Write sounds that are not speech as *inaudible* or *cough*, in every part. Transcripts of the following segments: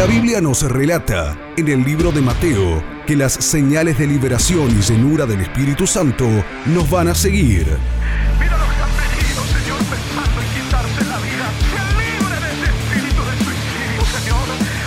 La Biblia nos relata en el libro de Mateo que las señales de liberación y llenura del Espíritu Santo nos van a seguir. Mira los que han venido, Señor, pensando en quitarse la vida. Sean libres de ese espíritu de suicidio, Señor.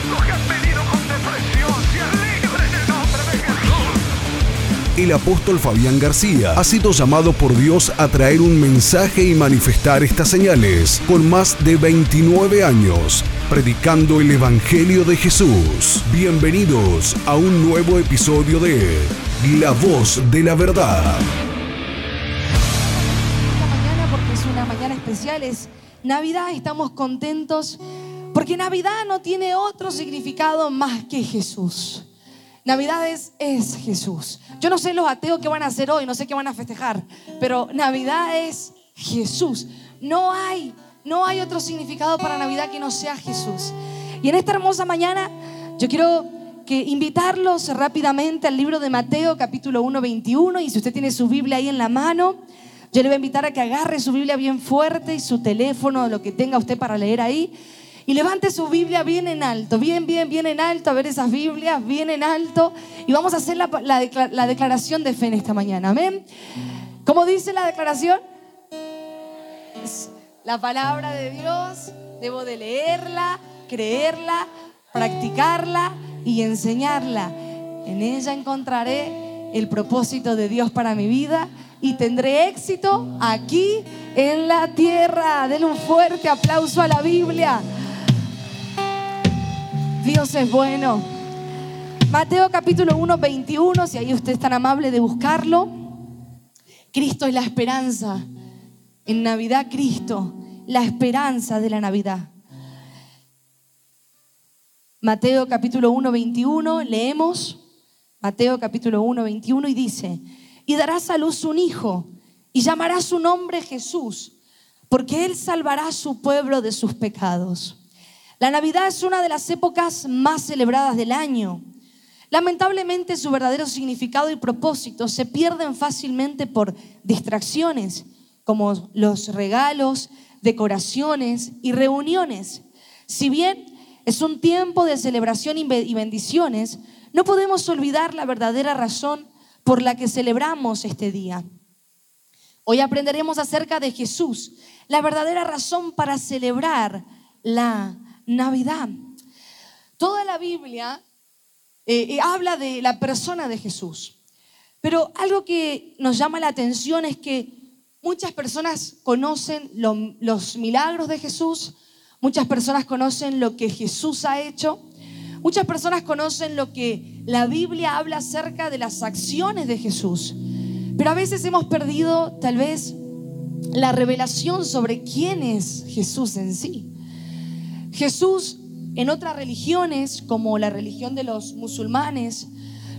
Los que han venido con depresión, sean libres en el nombre de Jesús. El apóstol Fabián García ha sido llamado por Dios a traer un mensaje y manifestar estas señales con más de 29 años predicando el Evangelio de Jesús. Bienvenidos a un nuevo episodio de La Voz de la Verdad. esta mañana porque es una mañana especial, es Navidad, estamos contentos porque Navidad no tiene otro significado más que Jesús. Navidad es, es Jesús. Yo no sé los ateos qué van a hacer hoy, no sé qué van a festejar, pero Navidad es Jesús. No hay, no hay otro significado para Navidad que no sea Jesús. Y en esta hermosa mañana yo quiero que invitarlos rápidamente al libro de Mateo capítulo 1, 21 y si usted tiene su Biblia ahí en la mano, yo le voy a invitar a que agarre su Biblia bien fuerte y su teléfono, lo que tenga usted para leer ahí. Y levante su Biblia bien en alto, bien, bien, bien en alto, a ver esas Biblias, bien en alto. Y vamos a hacer la, la decla- la declaración de fe en esta mañana. Amén. ¿Cómo dice la declaración? La palabra de Dios. Debo de leerla, creerla, practicarla y enseñarla. En ella encontraré el propósito de Dios para mi vida y tendré éxito aquí en la tierra. Denle un fuerte aplauso a la Biblia. Dios es bueno. Mateo capítulo 1, 21, si ahí usted es tan amable de buscarlo. Cristo es la esperanza. En Navidad, Cristo, la esperanza de la Navidad. Mateo capítulo 1, 21, leemos Mateo capítulo 1, 21 y dice, y darás a luz un hijo y llamará su nombre Jesús, porque él salvará a su pueblo de sus pecados. La Navidad es una de las épocas más celebradas del año. Lamentablemente su verdadero significado y propósito se pierden fácilmente por distracciones como los regalos, decoraciones y reuniones. Si bien es un tiempo de celebración y be- y bendiciones, no podemos olvidar la verdadera razón por la que celebramos este día. Hoy aprenderemos acerca de Jesús, la verdadera razón para celebrar la Navidad. Toda la Biblia eh, eh, habla de la persona de Jesús. Pero algo que nos llama la atención es que muchas personas conocen lo- los milagros de Jesús, muchas personas conocen lo que Jesús ha hecho, muchas personas conocen lo que la Biblia habla acerca de las acciones de Jesús. Pero a veces hemos perdido tal vez la revelación sobre quién es Jesús en sí. Jesús en otras religiones, como la religión de los musulmanes,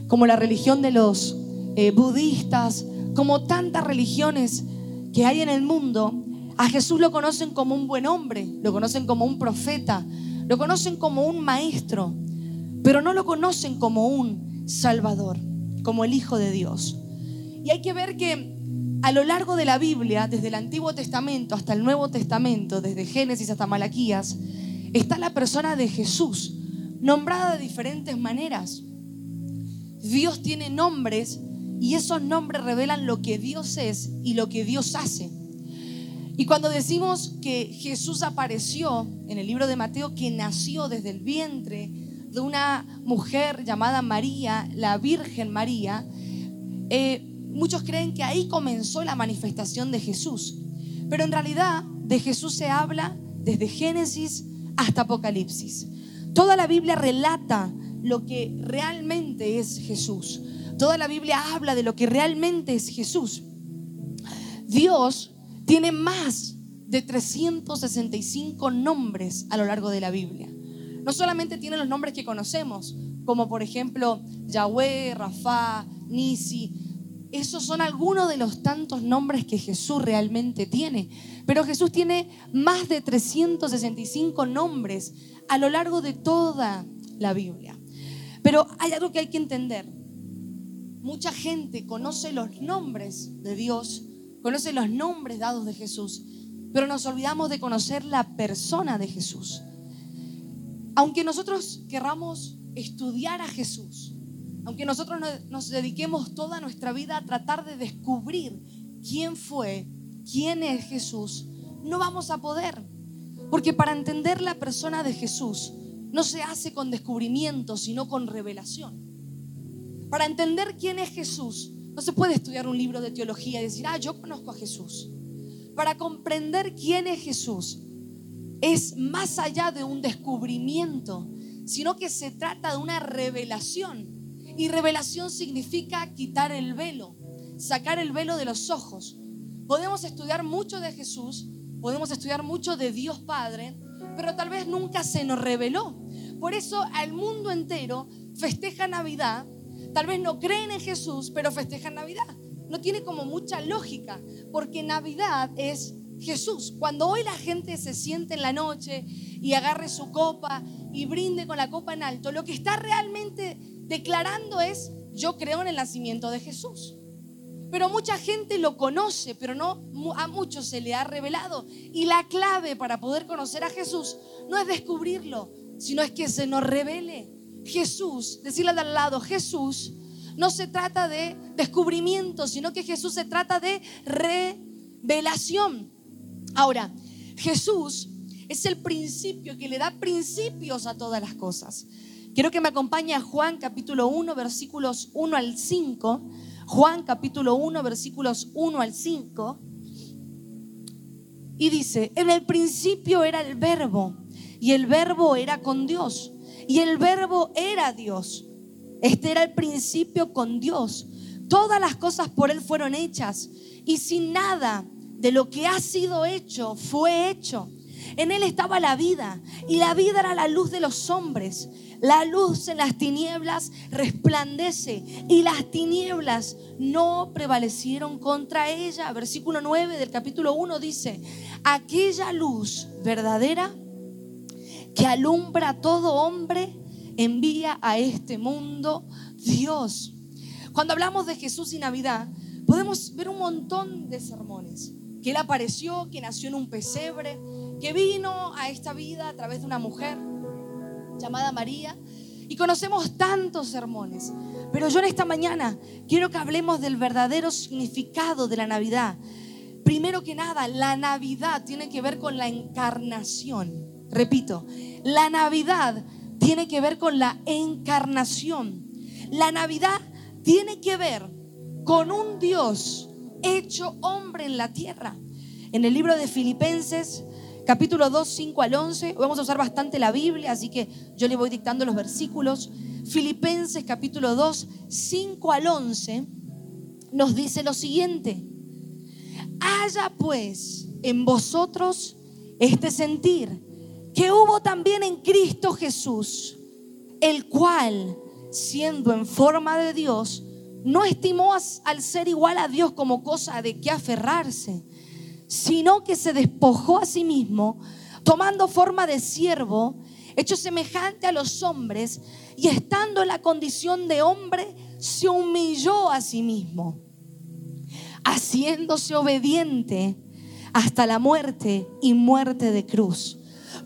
como la religión de los eh, budistas, como tantas religiones que hay en el mundo, a Jesús lo conocen como un buen hombre, lo conocen como un profeta, lo conocen como un maestro, pero no lo conocen como un salvador, como el Hijo de Dios. Y hay que ver que a lo largo de la Biblia, desde el Antiguo Testamento hasta el Nuevo Testamento, desde Génesis hasta Malaquías, está la persona de Jesús, nombrada de diferentes maneras. Dios tiene nombres y esos nombres revelan lo que Dios es y lo que Dios hace. Y cuando decimos que Jesús apareció en el libro de Mateo, que nació desde el vientre de una mujer llamada María, la Virgen María, eh, muchos creen que ahí comenzó la manifestación de Jesús. Pero en realidad de Jesús se habla desde Génesis hasta Apocalipsis. Toda la Biblia relata lo que realmente es Jesús. Toda la Biblia habla de lo que realmente es Jesús. Dios tiene más de 365 nombres a lo largo de la Biblia. No solamente tiene los nombres que conocemos, como por ejemplo Yahweh, Rafa, Nisi. Esos son algunos de los tantos nombres que Jesús realmente tiene. Pero Jesús tiene más de 365 nombres a lo largo de toda la Biblia. Pero hay algo que hay que entender. Mucha gente conoce los nombres de Dios, conoce los nombres dados de Jesús, pero nos olvidamos de conocer la persona de Jesús. aunque nosotros querramos estudiar a Jesús, aunque nosotros no- nos dediquemos toda nuestra vida a tratar de descubrir quién fue, quién es Jesús, no vamos a poder. Porque para entender la persona de Jesús no se hace con descubrimiento, sino con revelación. Para entender quién es Jesús, no se puede estudiar un libro de teología y decir, ah, yo conozco a Jesús. Para comprender quién es Jesús, es más allá de un descubrimiento, sino que se trata de una revelación. Y revelación significa quitar el velo, sacar el velo de los ojos. Podemos estudiar mucho de Jesús, podemos estudiar mucho de Dios Padre, pero tal vez nunca se nos reveló. Por eso al mundo entero festeja Navidad, tal vez no creen en Jesús, pero festejan Navidad. No tiene como mucha lógica, porque Navidad es Jesús. Cuando hoy la gente se siente en la noche y agarre su copa y brinde con la copa en alto, lo que está realmente declarando es, yo creo en el nacimiento de Jesús. Pero mucha gente lo conoce, pero no a muchos se le ha revelado. Y la clave para poder conocer a Jesús no es descubrirlo, sino es que se nos revele. Jesús, decirle de al lado, Jesús no se trata de descubrimiento, sino que Jesús se trata de revelación. Ahora, Jesús es el principio que le da principios a todas las cosas. Quiero que me acompañe a Juan capítulo 1, versículos 1 al 5. Juan capítulo 1, versículos 1 al 5. Y dice, en el principio era el verbo, y el verbo era con Dios, y el verbo era Dios. Este era el principio con Dios. Todas las cosas por Él fueron hechas, y sin nada de lo que ha sido hecho fue hecho. En Él estaba la vida, y la vida era la luz de los hombres. La luz en las tinieblas resplandece, y las tinieblas no prevalecieron contra ella. Versículo 9 del capítulo 1 dice, aquella luz verdadera que alumbra a todo hombre, envía a este mundo Dios. Cuando hablamos de Jesús y Navidad, podemos ver un montón de sermones. Que Él apareció, que nació en un pesebre, que vino a esta vida a través de una mujer llamada María. Y conocemos tantos sermones. Pero yo en esta mañana quiero que hablemos del verdadero significado de la Navidad. Primero que nada, la Navidad tiene que ver con la encarnación. Repito, la Navidad tiene que ver con la encarnación. La Navidad tiene que ver con un Dios hecho hombre en la tierra. En el libro de Filipenses, capítulo 2, 5 al 11, vamos a usar bastante la Biblia, así que yo le voy dictando los versículos. Filipenses, capítulo 2, 5 al 11, nos dice lo siguiente. Haya pues en vosotros este sentir que hubo también en Cristo Jesús, el cual, siendo en forma de Dios, no estimó al ser igual a Dios como cosa de que aferrarse, sino que se despojó a sí mismo, tomando forma de siervo, hecho semejante a los hombres, y estando en la condición de hombre, se humilló a sí mismo haciéndose obediente hasta la muerte y muerte de cruz.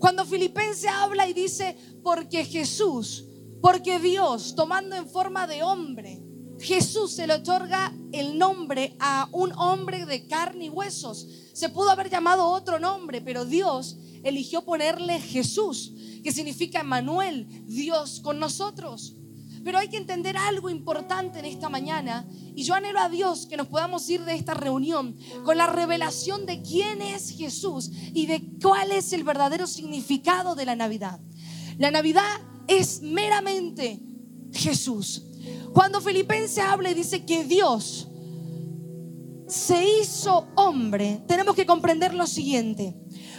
Cuando Filipense habla y dice, porque Jesús, porque Dios, tomando en forma de hombre, Jesús se le otorga el nombre a un hombre de carne y huesos. Se pudo haber llamado otro nombre, pero Dios eligió ponerle Jesús, que significa Emmanuel, Dios con nosotros. Pero hay que entender algo importante en esta mañana. Y yo anhelo a Dios que nos podamos ir de esta reunión con la revelación de quién es Jesús y de cuál es el verdadero significado de la Navidad. La Navidad es meramente Jesús. Cuando Filipense habla y dice que Dios se hizo hombre, tenemos que comprender lo siguiente.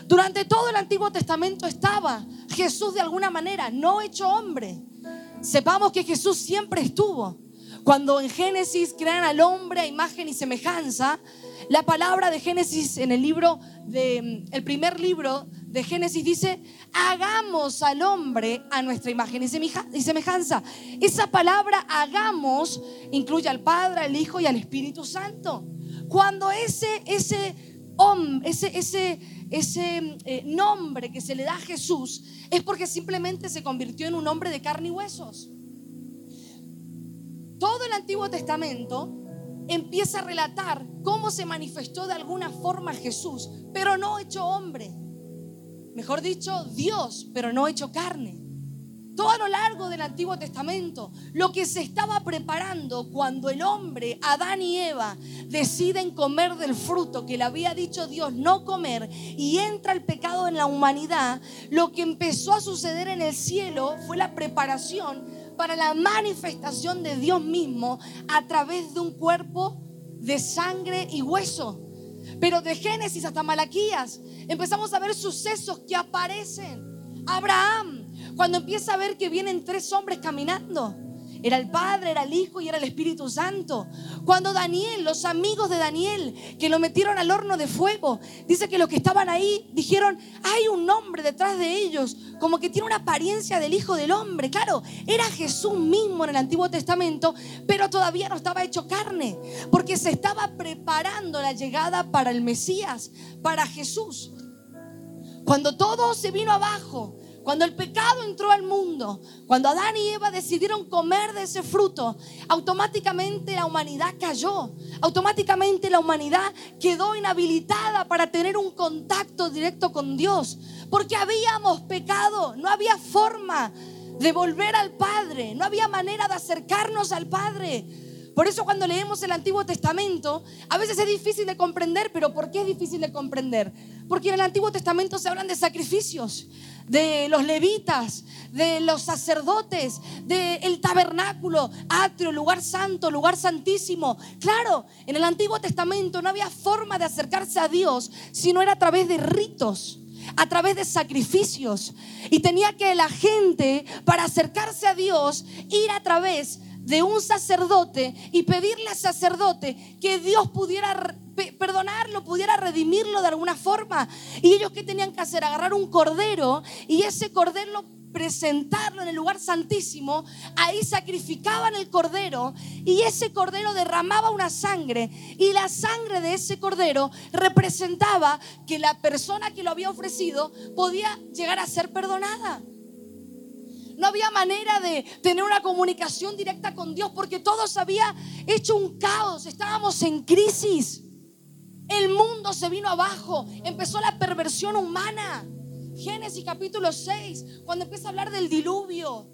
Durante todo el Antiguo Testamento estaba Jesús de alguna manera, no hecho hombre. Sepamos que Jesús siempre estuvo. Cuando en Génesis crean al hombre a imagen y semejanza, la palabra de Génesis en el libro de el primer libro de Génesis dice, hagamos al hombre a nuestra imagen y semeja- y semejanza. Esa palabra hagamos incluye al Padre, al Hijo y al Espíritu Santo. Cuando ese, ese, ese, ese, ese eh, nombre que se le da a Jesús es porque simplemente se convirtió en un hombre de carne y huesos. Todo el Antiguo Testamento empieza a relatar cómo se manifestó de alguna forma Jesús, pero no hecho hombre. Mejor dicho, Dios, pero no hecho carne. Todo a lo largo del Antiguo Testamento, lo que se estaba preparando cuando el hombre, Adán y Eva, deciden comer del fruto que le había dicho Dios no comer y entra el pecado en la humanidad, lo que empezó a suceder en el cielo fue la preparación para la manifestación de Dios mismo a través de un cuerpo de sangre y hueso. Pero de Génesis hasta Malaquías empezamos a ver sucesos que aparecen. Abraham, cuando empieza a ver que vienen tres hombres caminando. Era el Padre, era el Hijo y era el Espíritu Santo. Cuando Daniel, los amigos de Daniel, que lo metieron al horno de fuego, dice que los que estaban ahí dijeron, hay un hombre detrás de ellos, como que tiene una apariencia del Hijo del Hombre. Claro, era Jesús mismo en el Antiguo Testamento, pero todavía no estaba hecho carne, porque se estaba preparando la llegada para el Mesías, para Jesús. Cuando todo se vino abajo, cuando el pecado entró al mundo, cuando Adán y Eva decidieron comer de ese fruto, automáticamente la humanidad cayó. Automáticamente la humanidad quedó inhabilitada para tener un contacto directo con Dios. Porque habíamos pecado, no había forma de volver al Padre, no había manera de acercarnos al Padre. Por eso cuando leemos el Antiguo Testamento, a veces es difícil de comprender, pero ¿por qué es difícil de comprender? Porque en el Antiguo Testamento se hablan de sacrificios, de los levitas, de los sacerdotes, del tabernáculo, atrio, lugar santo, lugar santísimo. Claro, en el Antiguo Testamento no había forma de acercarse a Dios si no era a través de ritos a través de sacrificios. Y tenía que la gente, para acercarse a Dios, ir a través de un sacerdote y pedirle al sacerdote que Dios pudiera perdonarlo, pudiera redimirlo de alguna forma. Y ellos qué tenían que hacer? Agarrar un cordero y ese cordero presentarlo en el lugar santísimo, ahí sacrificaban el cordero y ese cordero derramaba una sangre y la sangre de ese cordero representaba que la persona que lo había ofrecido podía llegar a ser perdonada. No había manera de tener una comunicación directa con Dios porque todo se había hecho un caos, estábamos en crisis. El mundo se vino abajo, empezó la perversión humana. Génesis capítulo 6, cuando empieza a hablar del diluvio.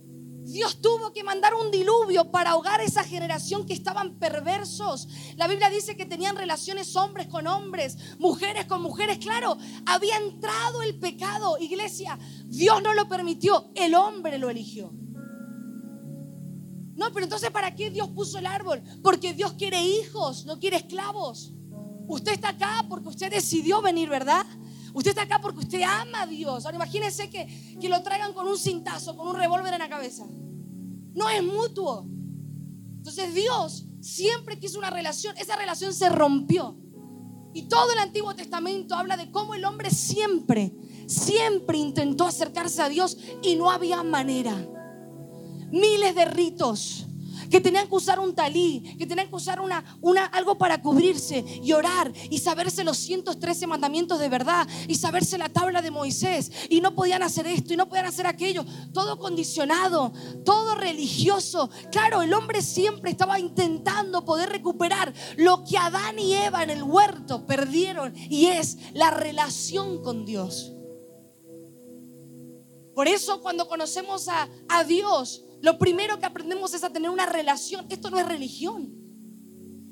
Dios tuvo que mandar un diluvio para ahogar a esa generación que estaban perversos. La Biblia dice que tenían relaciones hombres con hombres, mujeres con mujeres. Claro, había entrado el pecado. Iglesia, Dios no lo permitió, el hombre lo eligió. No, pero entonces ¿para qué Dios puso el árbol? Porque Dios quiere hijos, no quiere esclavos. Usted está acá porque usted decidió venir, ¿verdad? Usted está acá porque usted ama a Dios. Ahora imagínense que, que lo traigan con un cintazo, con un revólver en la cabeza. No es mutuo. Entonces Dios siempre quiso una relación. Esa relación se rompió. Y todo el Antiguo Testamento habla de cómo el hombre siempre, siempre intentó acercarse a Dios y no había manera. Miles de ritos que tenían que usar un talí, que tenían que usar una, una, algo para cubrirse y orar y saberse los 113 mandamientos de verdad y saberse la tabla de Moisés y no podían hacer esto y no podían hacer aquello, todo condicionado, todo religioso. Claro, el hombre siempre estaba intentando poder recuperar lo que Adán y Eva en el huerto perdieron y es la relación con Dios. Por eso cuando conocemos a, a Dios, lo primero que aprendemos es a tener una relación. Esto no es religión.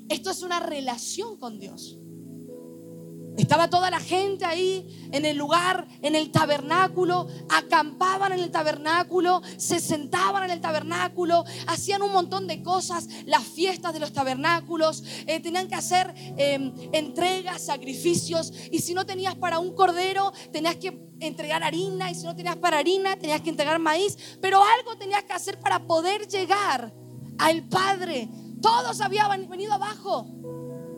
Esto es una relación con Dios. Estaba toda la gente ahí en el lugar, en el tabernáculo, acampaban en el tabernáculo, se sentaban en el tabernáculo, hacían un montón de cosas, las fiestas de los tabernáculos, eh, tenían que hacer eh, entregas, sacrificios, y si no tenías para un cordero, tenías que entregar harina, y si no tenías para harina, tenías que entregar maíz, pero algo tenías que hacer para poder llegar al Padre. Todos habían venido abajo.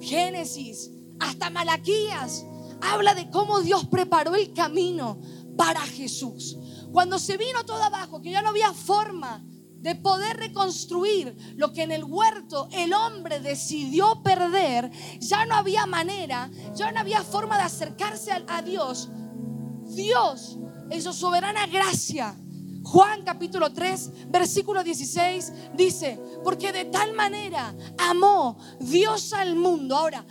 Génesis hasta Malaquías habla de cómo Dios preparó el camino para Jesús. Cuando se vino todo abajo, que ya no había forma de poder reconstruir lo que en el huerto el hombre decidió perder, ya no había manera, ya no había forma de acercarse a, Dios. Dios, en su soberana gracia, Juan capítulo 3, versículo 16, dice, porque de tal manera amó Dios al mundo. Ahora,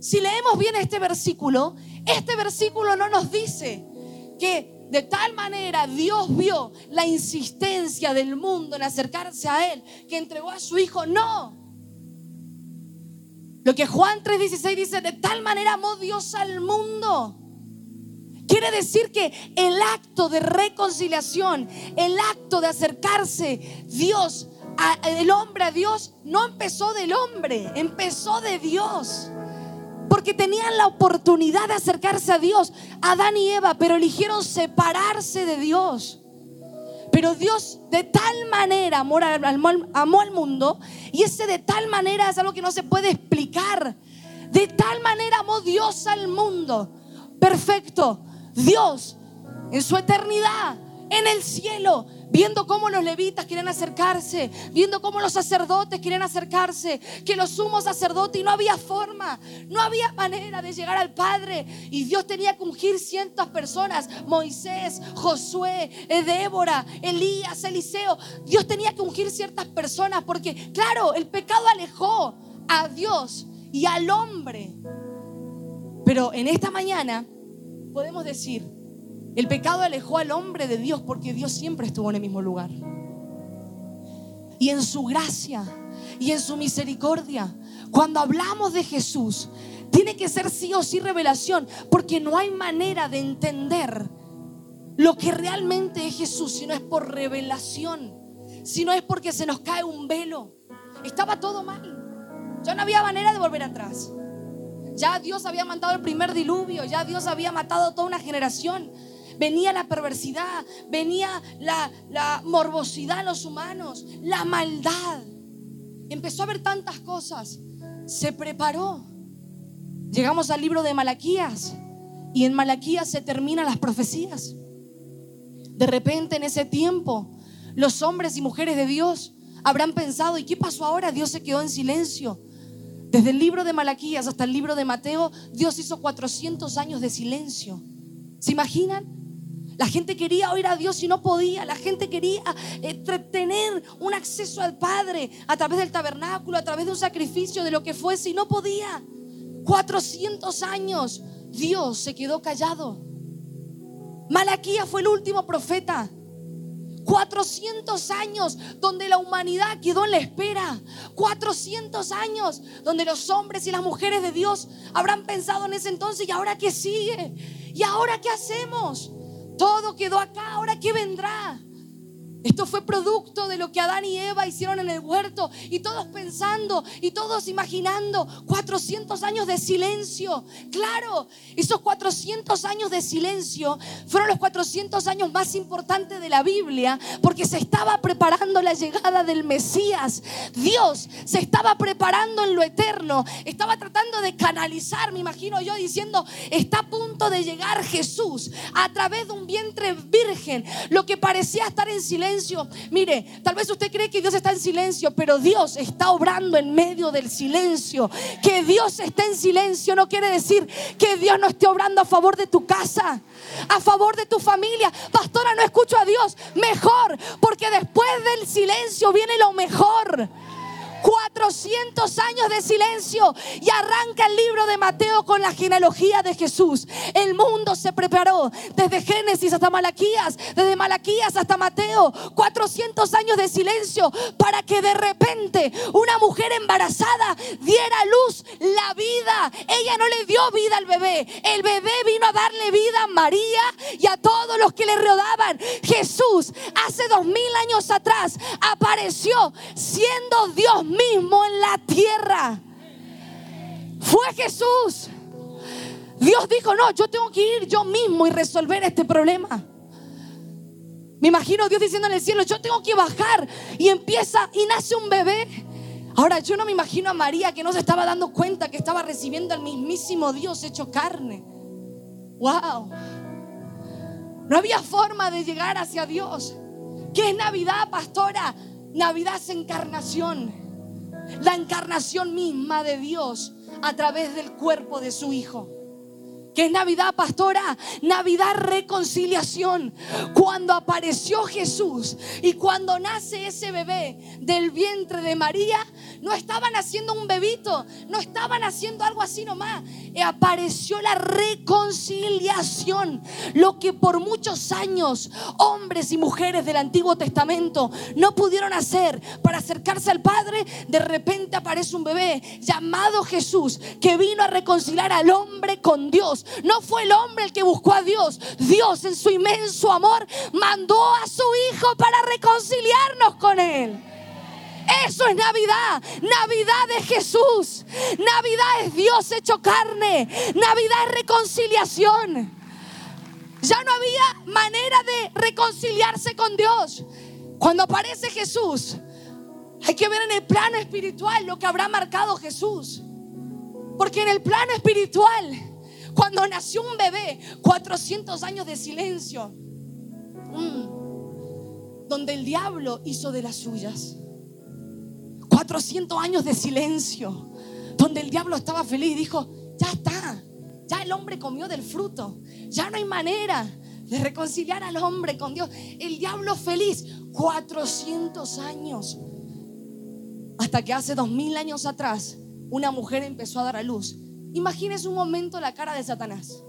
si leemos bien este versículo, este versículo no nos dice que de tal manera Dios vio la insistencia del mundo en acercarse a Él, que entregó a su Hijo. No. Lo que Juan 3:16 dice, de tal manera amó Dios al mundo. Quiere decir que el acto de reconciliación, el acto de acercarse Dios, a, el hombre a Dios, no empezó del hombre, empezó de Dios porque tenían la oportunidad de acercarse a Dios, Adán y Eva, pero eligieron separarse de Dios. Pero Dios de tal manera amó al, amó al mundo, y ese de tal manera es algo que no se puede explicar. De tal manera amó Dios al mundo. Perfecto. Dios en su eternidad, en el cielo, viendo cómo los levitas quieren acercarse, viendo cómo los sacerdotes quieren acercarse, que los sumos sacerdotes y no había forma, no había manera de llegar al Padre y Dios tenía que ungir cientos personas, Moisés, Josué, Débora, Elías, Eliseo, Dios tenía que ungir ciertas personas porque claro, el pecado alejó a Dios y al hombre. Pero en esta mañana podemos decir, el pecado alejó al hombre de Dios porque Dios siempre estuvo en el mismo lugar. Y en su gracia y en su misericordia, cuando hablamos de Jesús, tiene que ser sí o sí revelación, porque no hay manera de entender lo que realmente es Jesús si no es por revelación, si no es porque se nos cae un velo. Estaba todo mal. Ya no había manera de volver atrás. Ya Dios había matado el primer diluvio, ya Dios había matado toda una generación venía la perversidad, venía la, morbosidad en los humanos, la maldad. Empezó a ver tantas cosas. Se preparó. Llegamos al libro de Malaquías y en Malaquías se terminan las profecías. De repente en ese tiempo los hombres y mujeres de Dios habrán pensado, ¿y qué pasó ahora? Dios se quedó en silencio. Desde el libro de Malaquías hasta el libro de Mateo, Dios hizo 400 años de silencio. ¿Se imaginan? La gente quería oír a Dios y no podía. La gente quería eh, tener un acceso al Padre a través del tabernáculo, a través de un sacrificio, de lo que fuese, y no podía. 400 años Dios se quedó callado. Malaquía fue el último profeta. 400 años donde la humanidad quedó en la espera. 400 años donde los hombres y las mujeres de Dios habrán pensado en ese entonces, ¿y ahora qué sigue? ¿Y ahora qué hacemos? Todo quedó acá, ahora ¿qué vendrá? Esto fue producto de lo que Adán y Eva hicieron en el huerto y todos pensando y todos imaginando 400 años de silencio. Claro, esos 400 años de silencio fueron los 400 años más importantes de la Biblia porque se estaba preparando la llegada del Mesías. Dios se estaba preparando en lo eterno, estaba tratando de canalizar, me imagino yo diciendo, está a punto de llegar Jesús a través de un vientre virgen, lo que parecía estar en silencio Mire, tal vez usted cree que Dios está en silencio, pero Dios está obrando en medio del silencio. Que Dios esté en silencio no quiere decir que Dios no esté obrando a favor de tu casa, a favor de tu familia. Pastora, no escucho a Dios. Mejor, porque después del silencio viene lo mejor. 400 años de silencio y arranca el libro de Mateo con la genealogía de Jesús. El mundo se preparó desde Génesis hasta Malaquías, desde Malaquías hasta Mateo. 400 años de silencio para que de repente una mujer embarazada diera a luz la vida. Ella no le dio vida al bebé. El bebé vino a darle vida a María y a todos los que le rodaban. Jesús hace dos mil años atrás apareció siendo Dios en la tierra. Fue Jesús. Dios dijo, no, yo tengo que ir yo mismo y resolver este problema. Me imagino Dios diciendo en el cielo, yo tengo que bajar y empieza y nace un bebé. Ahora yo no me imagino a María que no se estaba dando cuenta que estaba recibiendo al mismísimo Dios hecho carne. Wow. No había forma de llegar hacia Dios. ¿Qué es Navidad, pastora? Navidad es encarnación. La encarnación misma de Dios a través del cuerpo de su Hijo. ¿Qué es Navidad, pastora? Navidad reconciliación. Cuando apareció Jesús y cuando nace ese bebé del vientre de María, no estaban haciendo un bebito, no estaban haciendo algo así nomás. Eh, apareció la reconciliación. Lo que por muchos años hombres y mujeres del Antiguo Testamento no pudieron hacer para acercarse al Padre, de repente aparece un bebé llamado Jesús que vino a reconciliar al hombre con Dios. No fue el hombre el que buscó a Dios. Dios en su inmenso amor mandó a su Hijo para reconciliarnos con Él. Eso es Navidad. Navidad es Jesús. Navidad es Dios hecho carne. Navidad es reconciliación. Ya no había manera de reconciliarse con Dios. Cuando aparece Jesús, hay que ver en el plano espiritual lo que habrá marcado Jesús. Porque en el plano espiritual, cuando nació un bebé, 400 años de silencio, mm, donde el diablo hizo de las suyas. 400 años de silencio, donde el diablo estaba feliz y dijo, ya está, ya el hombre comió del fruto, ya no hay manera de reconciliar al hombre con Dios. El diablo feliz, 400 años. Hasta que hace dos mil años atrás, una mujer empezó a dar a luz. Imagínese un momento la cara de Satanás.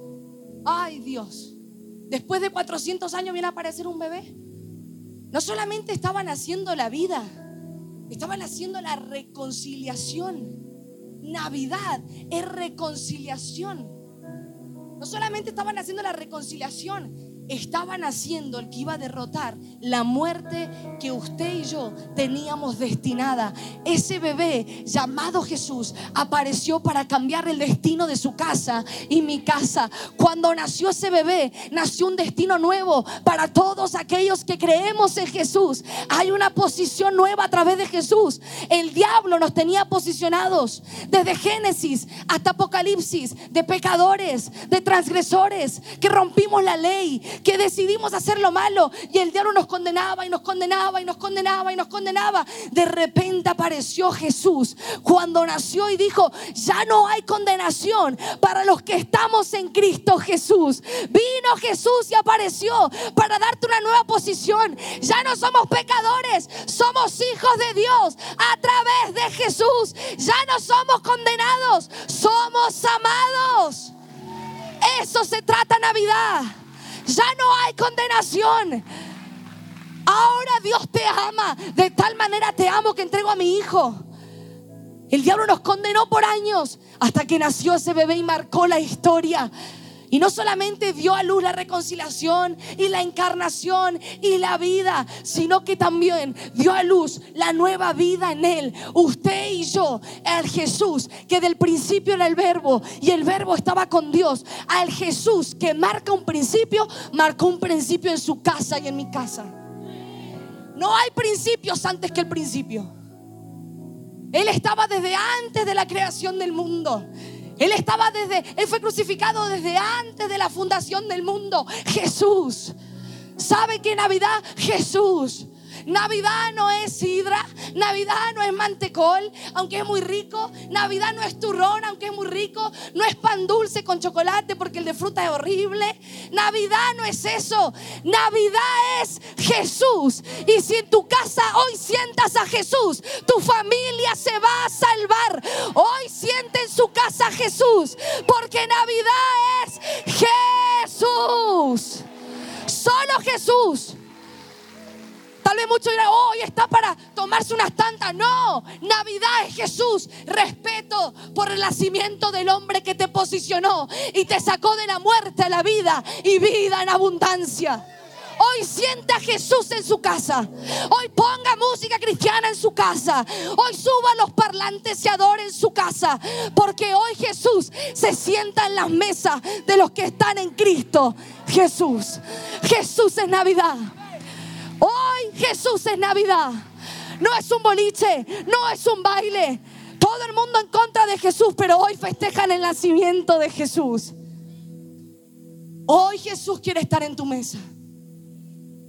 Ay Dios, después de 400 años viene a aparecer un bebé. No solamente estaban haciendo la vida, estaban haciendo la reconciliación. Navidad es reconciliación. No solamente estaban haciendo la reconciliación, estaban haciendo el que iba a derrotar la muerte que usted y yo teníamos destinada. Ese bebé llamado Jesús apareció para cambiar el destino de su casa y mi casa. Cuando nació ese bebé, nació un destino nuevo para todos aquellos que creemos en Jesús. Hay una posición nueva a través de Jesús. El diablo nos tenía posicionados desde Génesis hasta Apocalipsis de pecadores, de transgresores, que rompimos la ley, que decidimos hacer lo malo y el diablo nos condenaba y nos condenaba y nos condenaba y nos condenaba. De repente apareció Jesús cuando nació y dijo, ya no hay condenación para los que estamos en Cristo Jesús. Vino Jesús y apareció para darte una nueva posición. Ya no somos pecadores, somos hijos de Dios a través de Jesús. Ya no somos condenados, somos amados. Eso se trata Navidad. Ya no hay condenación. Ahora Dios te ama. De tal manera te amo que entrego a mi hijo. El diablo nos condenó por años hasta que nació ese bebé y marcó la historia. Y no solamente dio a luz la reconciliación y la encarnación y la vida, sino que también dio a luz la nueva vida en Él. Usted y yo, al Jesús que del principio era el verbo y el verbo estaba con Dios, al Jesús que marca un principio, marcó un principio en su casa y en mi casa. No hay principios antes que el principio. Él estaba desde antes de la creación del mundo. Él estaba desde, Él fue crucificado desde antes de la fundación del mundo. Jesús. ¿Sabe qué Navidad? Jesús. Navidad no es sidra, Navidad no es mantecol, aunque es muy rico, Navidad no es turrón, aunque es muy rico, no es pan dulce con chocolate porque el de fruta es horrible. Navidad no es eso, Navidad es Jesús. Y si en tu casa hoy sientas a Jesús, tu familia se va a salvar. Hoy siente en su casa a Jesús, porque Navidad es Jesús. Solo Jesús. Tal vez muchos dirán, hoy está para tomarse unas tantas. No, Navidad es Jesús. Respeto por el nacimiento del hombre que te posicionó y te sacó de la muerte a la vida y vida en abundancia. Hoy sienta a Jesús en su casa. Hoy ponga música cristiana en su casa. Hoy suba los parlantes y adore en su casa. Porque hoy Jesús se sienta en las mesas de los que están en Cristo. Jesús. Jesús es Navidad. Hoy Jesús es Navidad. No es un boliche, no es un baile. Todo el mundo en contra de Jesús, pero hoy festejan el nacimiento de Jesús. Hoy Jesús quiere estar en tu mesa.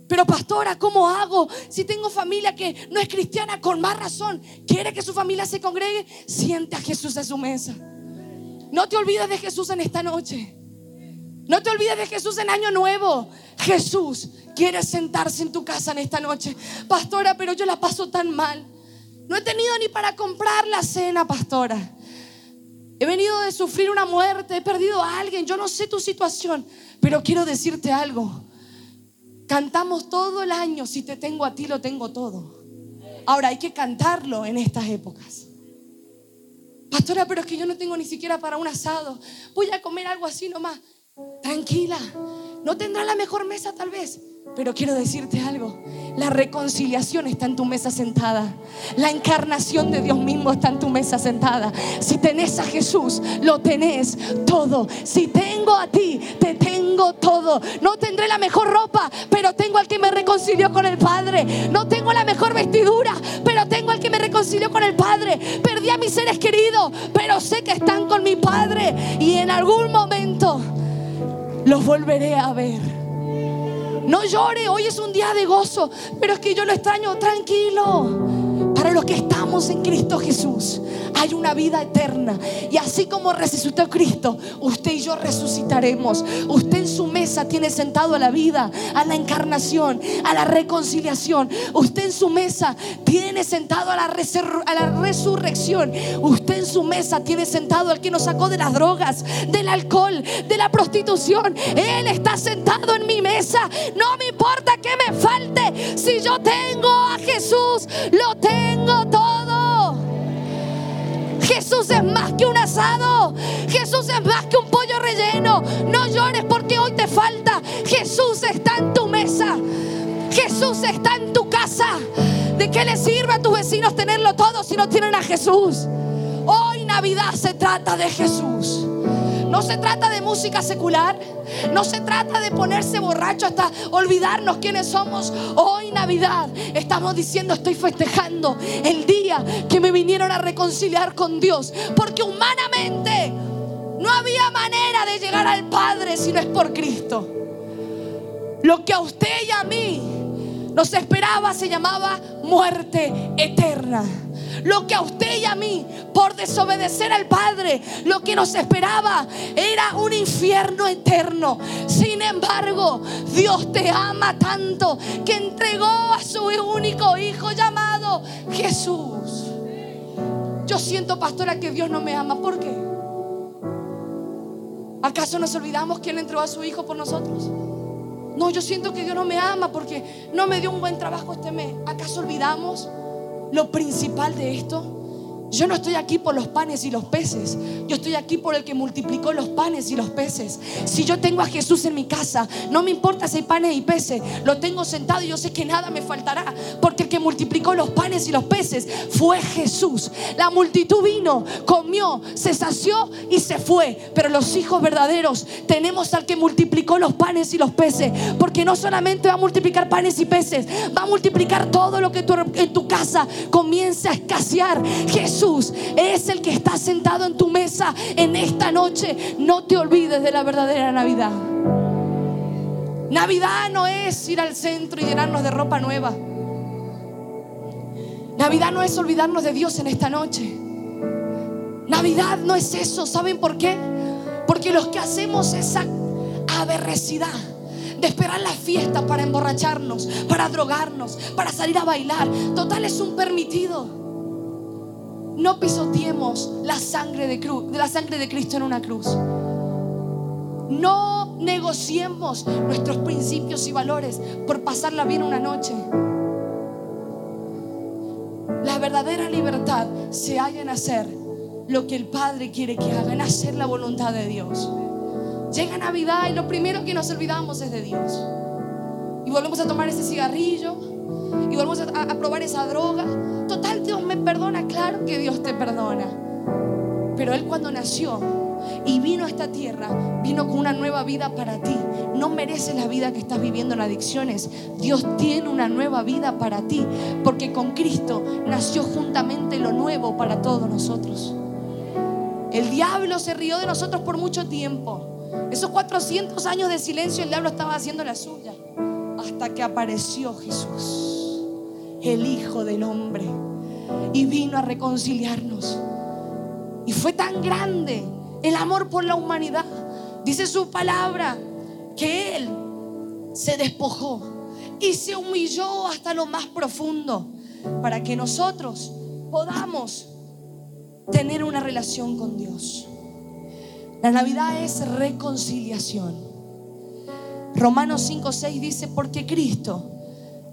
Pero pastora, ¿cómo hago? Si tengo familia que no es cristiana, con más razón, quiere que su familia se congregue, siente a Jesús en su mesa. No te olvides de Jesús en esta noche. No te olvides de Jesús en Año Nuevo. Jesús quiere sentarse en tu casa en esta noche. Pastora, pero yo la paso tan mal. No he tenido ni para comprar la cena, pastora. He venido de sufrir una muerte, he perdido a alguien, yo no sé tu situación, pero quiero decirte algo. Cantamos todo el año, si te tengo a ti, lo tengo todo. Ahora hay que cantarlo en estas épocas. Pastora, pero es que yo no tengo ni siquiera para un asado. Voy a comer algo así nomás. Tranquila, no tendrá la mejor mesa tal vez, pero quiero decirte algo. La reconciliación está en tu mesa sentada. La encarnación de Dios mismo está en tu mesa sentada. Si tenés a Jesús, lo tenés todo. Si tengo a ti, te tengo todo. No tendré la mejor ropa, pero tengo al que me reconcilió con el Padre. No tengo la mejor vestidura, pero tengo al que me reconcilió con el Padre. Perdí a mis seres queridos, pero sé que están con mi Padre. Y en algún momento los volveré a ver. No llore, hoy es un día de gozo, pero es que yo lo extraño tranquilo. Los que estamos en Cristo Jesús hay una vida eterna. Y así como resucitó Cristo, usted y yo resucitaremos. Usted en su mesa tiene sentado a la vida, a la encarnación, a la reconciliación. Usted en su mesa tiene sentado a la, a la resurrección. Usted en su mesa tiene sentado al que nos sacó de las drogas, del alcohol, de la prostitución. Él está sentado en mi mesa. No me importa que me falte. Si yo tengo a Jesús, lo tengo todo. Jesús es más que un asado. Jesús es más que un pollo relleno. No llores porque hoy te falta. Jesús está en tu mesa. Jesús está en tu casa. ¿De qué le sirve a tus vecinos tenerlo todo si no tienen a Jesús? Hoy Navidad se trata de Jesús. No se trata de música secular. No se trata de ponerse borracho hasta olvidarnos quiénes somos. Hoy Navidad estamos diciendo estoy festejando el día que me vinieron a reconciliar con Dios. Porque humanamente no había manera de llegar al Padre si no es por Cristo. Lo que a usted y a mí nos esperaba se llamaba muerte eterna. Lo que a usted y a mí, por desobedecer al Padre, lo que nos esperaba era un infierno eterno. Sin embargo, Dios te ama tanto que entregó a su único hijo llamado Jesús. Yo siento, pastora, que Dios no me ama. ¿Por qué? ¿Acaso nos olvidamos que Él entregó a su hijo por nosotros? No, yo siento que Dios no me ama porque no me dio un buen trabajo este mes. ¿Acaso olvidamos lo principal de esto? Yo no estoy aquí por los panes y los peces. Yo estoy aquí por el que multiplicó los panes y los peces. Si yo tengo a Jesús en mi casa, no me importa si hay panes y peces. Lo tengo sentado y yo sé que nada me faltará. Porque el que multiplicó los panes y los peces fue Jesús. La multitud vino, comió, se sació y se fue. Pero los hijos verdaderos tenemos al que multiplicó los panes y los peces. Porque no solamente va a multiplicar panes y peces, va a multiplicar todo lo que en tu casa comienza a escasear. Jesús es el que está sentado en tu mesa en esta noche. No te olvides de la verdadera Navidad. Navidad no es ir al centro y llenarnos de ropa nueva. Navidad no es olvidarnos de Dios en esta noche. Navidad no es eso. ¿Saben por qué? Porque los que hacemos esa aberrecidad de esperar la fiesta para emborracharnos, para drogarnos, para salir a bailar, total es un permitido. No pisoteemos la sangre de, la sangre de Cristo en una cruz. No negociemos nuestros principios y valores por pasarla bien una noche. La verdadera libertad se halla en hacer lo que el Padre quiere que haga, en hacer la voluntad de Dios. Llega Navidad y lo primero que nos olvidamos es de Dios. Y volvemos a tomar ese cigarrillo y volvemos a, a probar esa droga. Total, Dios me perdona, claro que Dios te perdona. Pero Él cuando nació y vino a esta tierra, vino con una nueva vida para ti. No mereces la vida que estás viviendo en adicciones. Dios tiene una nueva vida para ti, porque con Cristo nació juntamente lo nuevo para todos nosotros. El diablo se rió de nosotros por mucho tiempo. Esos 400 años de silencio el diablo estaba haciendo la suya. Hasta que apareció Jesús, el Hijo del Hombre, y vino a reconciliarnos. Y fue tan grande el amor por la humanidad. Dice su palabra que Él se despojó y se humilló hasta lo más profundo para que nosotros podamos tener una relación con Dios. La Navidad es reconciliación. Romanos 5:6 dice, porque Cristo,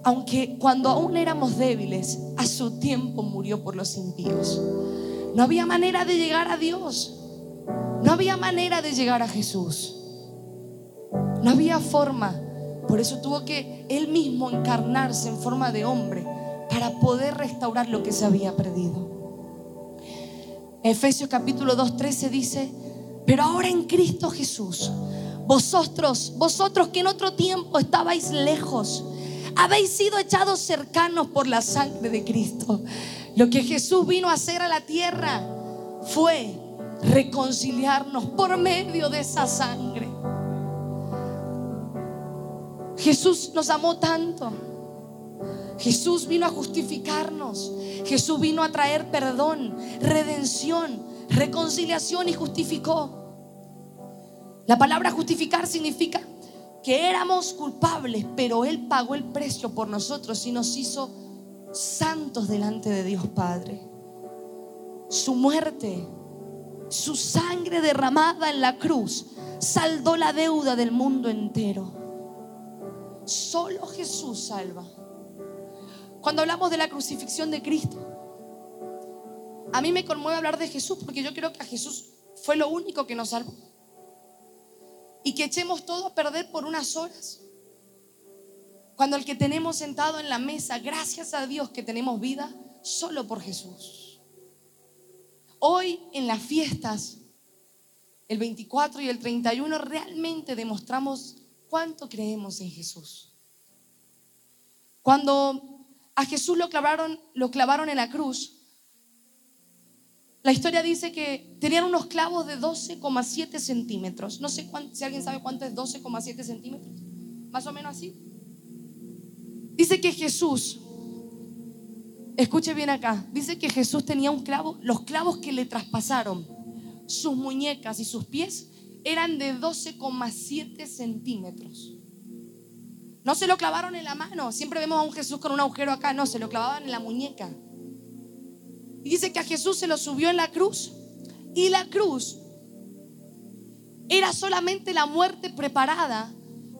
aunque cuando aún éramos débiles, a su tiempo murió por los impíos. No había manera de llegar a Dios. No había manera de llegar a Jesús. No había forma. Por eso tuvo que Él mismo encarnarse en forma de hombre para poder restaurar lo que se había perdido. Efesios capítulo 2, 13 dice, pero ahora en Cristo Jesús, vosotros, vosotros que en otro tiempo estabais lejos, habéis sido echados cercanos por la sangre de Cristo. Lo que Jesús vino a hacer a la tierra fue reconciliarnos por medio de esa sangre. Jesús nos amó tanto. Jesús vino a justificarnos. Jesús vino a traer perdón, redención, reconciliación y justificó. La palabra justificar significa que éramos culpables, pero Él pagó el precio por nosotros y nos hizo santos delante de Dios Padre. Su muerte, su sangre derramada en la cruz, saldó la deuda del mundo entero. Solo Jesús salva. Cuando hablamos de la crucifixión de Cristo, a mí me conmueve hablar de Jesús porque yo creo que a Jesús fue lo único que nos salvó. Y que echemos todo a perder por unas horas. Cuando el que tenemos sentado en la mesa, gracias a Dios que tenemos vida, solo por Jesús. Hoy en las fiestas, el 24 y el 31, realmente demostramos cuánto creemos en Jesús. Cuando a Jesús lo clavaron, lo clavaron en la cruz, la historia dice que tenían unos clavos de 12,7 centímetros. No sé si alguien sabe cuánto es 12,7 centímetros. Más o menos así. Dice que Jesús, escuche bien acá, dice que Jesús tenía un clavo, los clavos que le traspasaron sus muñecas y sus pies eran de 12,7 centímetros. No se lo clavaron en la mano. Siempre vemos a un Jesús con un agujero acá. No, se lo clavaban en la muñeca. Y dice que a Jesús se lo subió en la cruz. Y la cruz era solamente la muerte preparada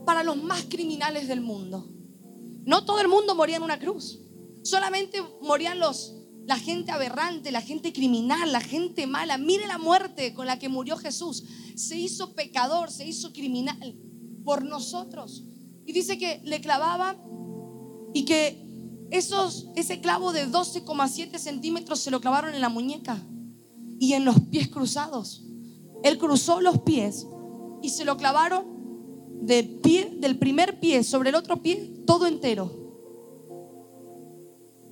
para los más criminales del mundo. No todo el mundo moría en una cruz. Solamente morían los la gente aberrante, la gente criminal, la gente mala. Mire la muerte con la que murió Jesús. Se hizo pecador, se hizo criminal por nosotros. Y dice que le clavaba y que esos, ese clavo de 12,7 centímetros se lo clavaron en la muñeca y en los pies cruzados. Él cruzó los pies y se lo clavaron de pie, del primer pie sobre el otro pie, todo entero.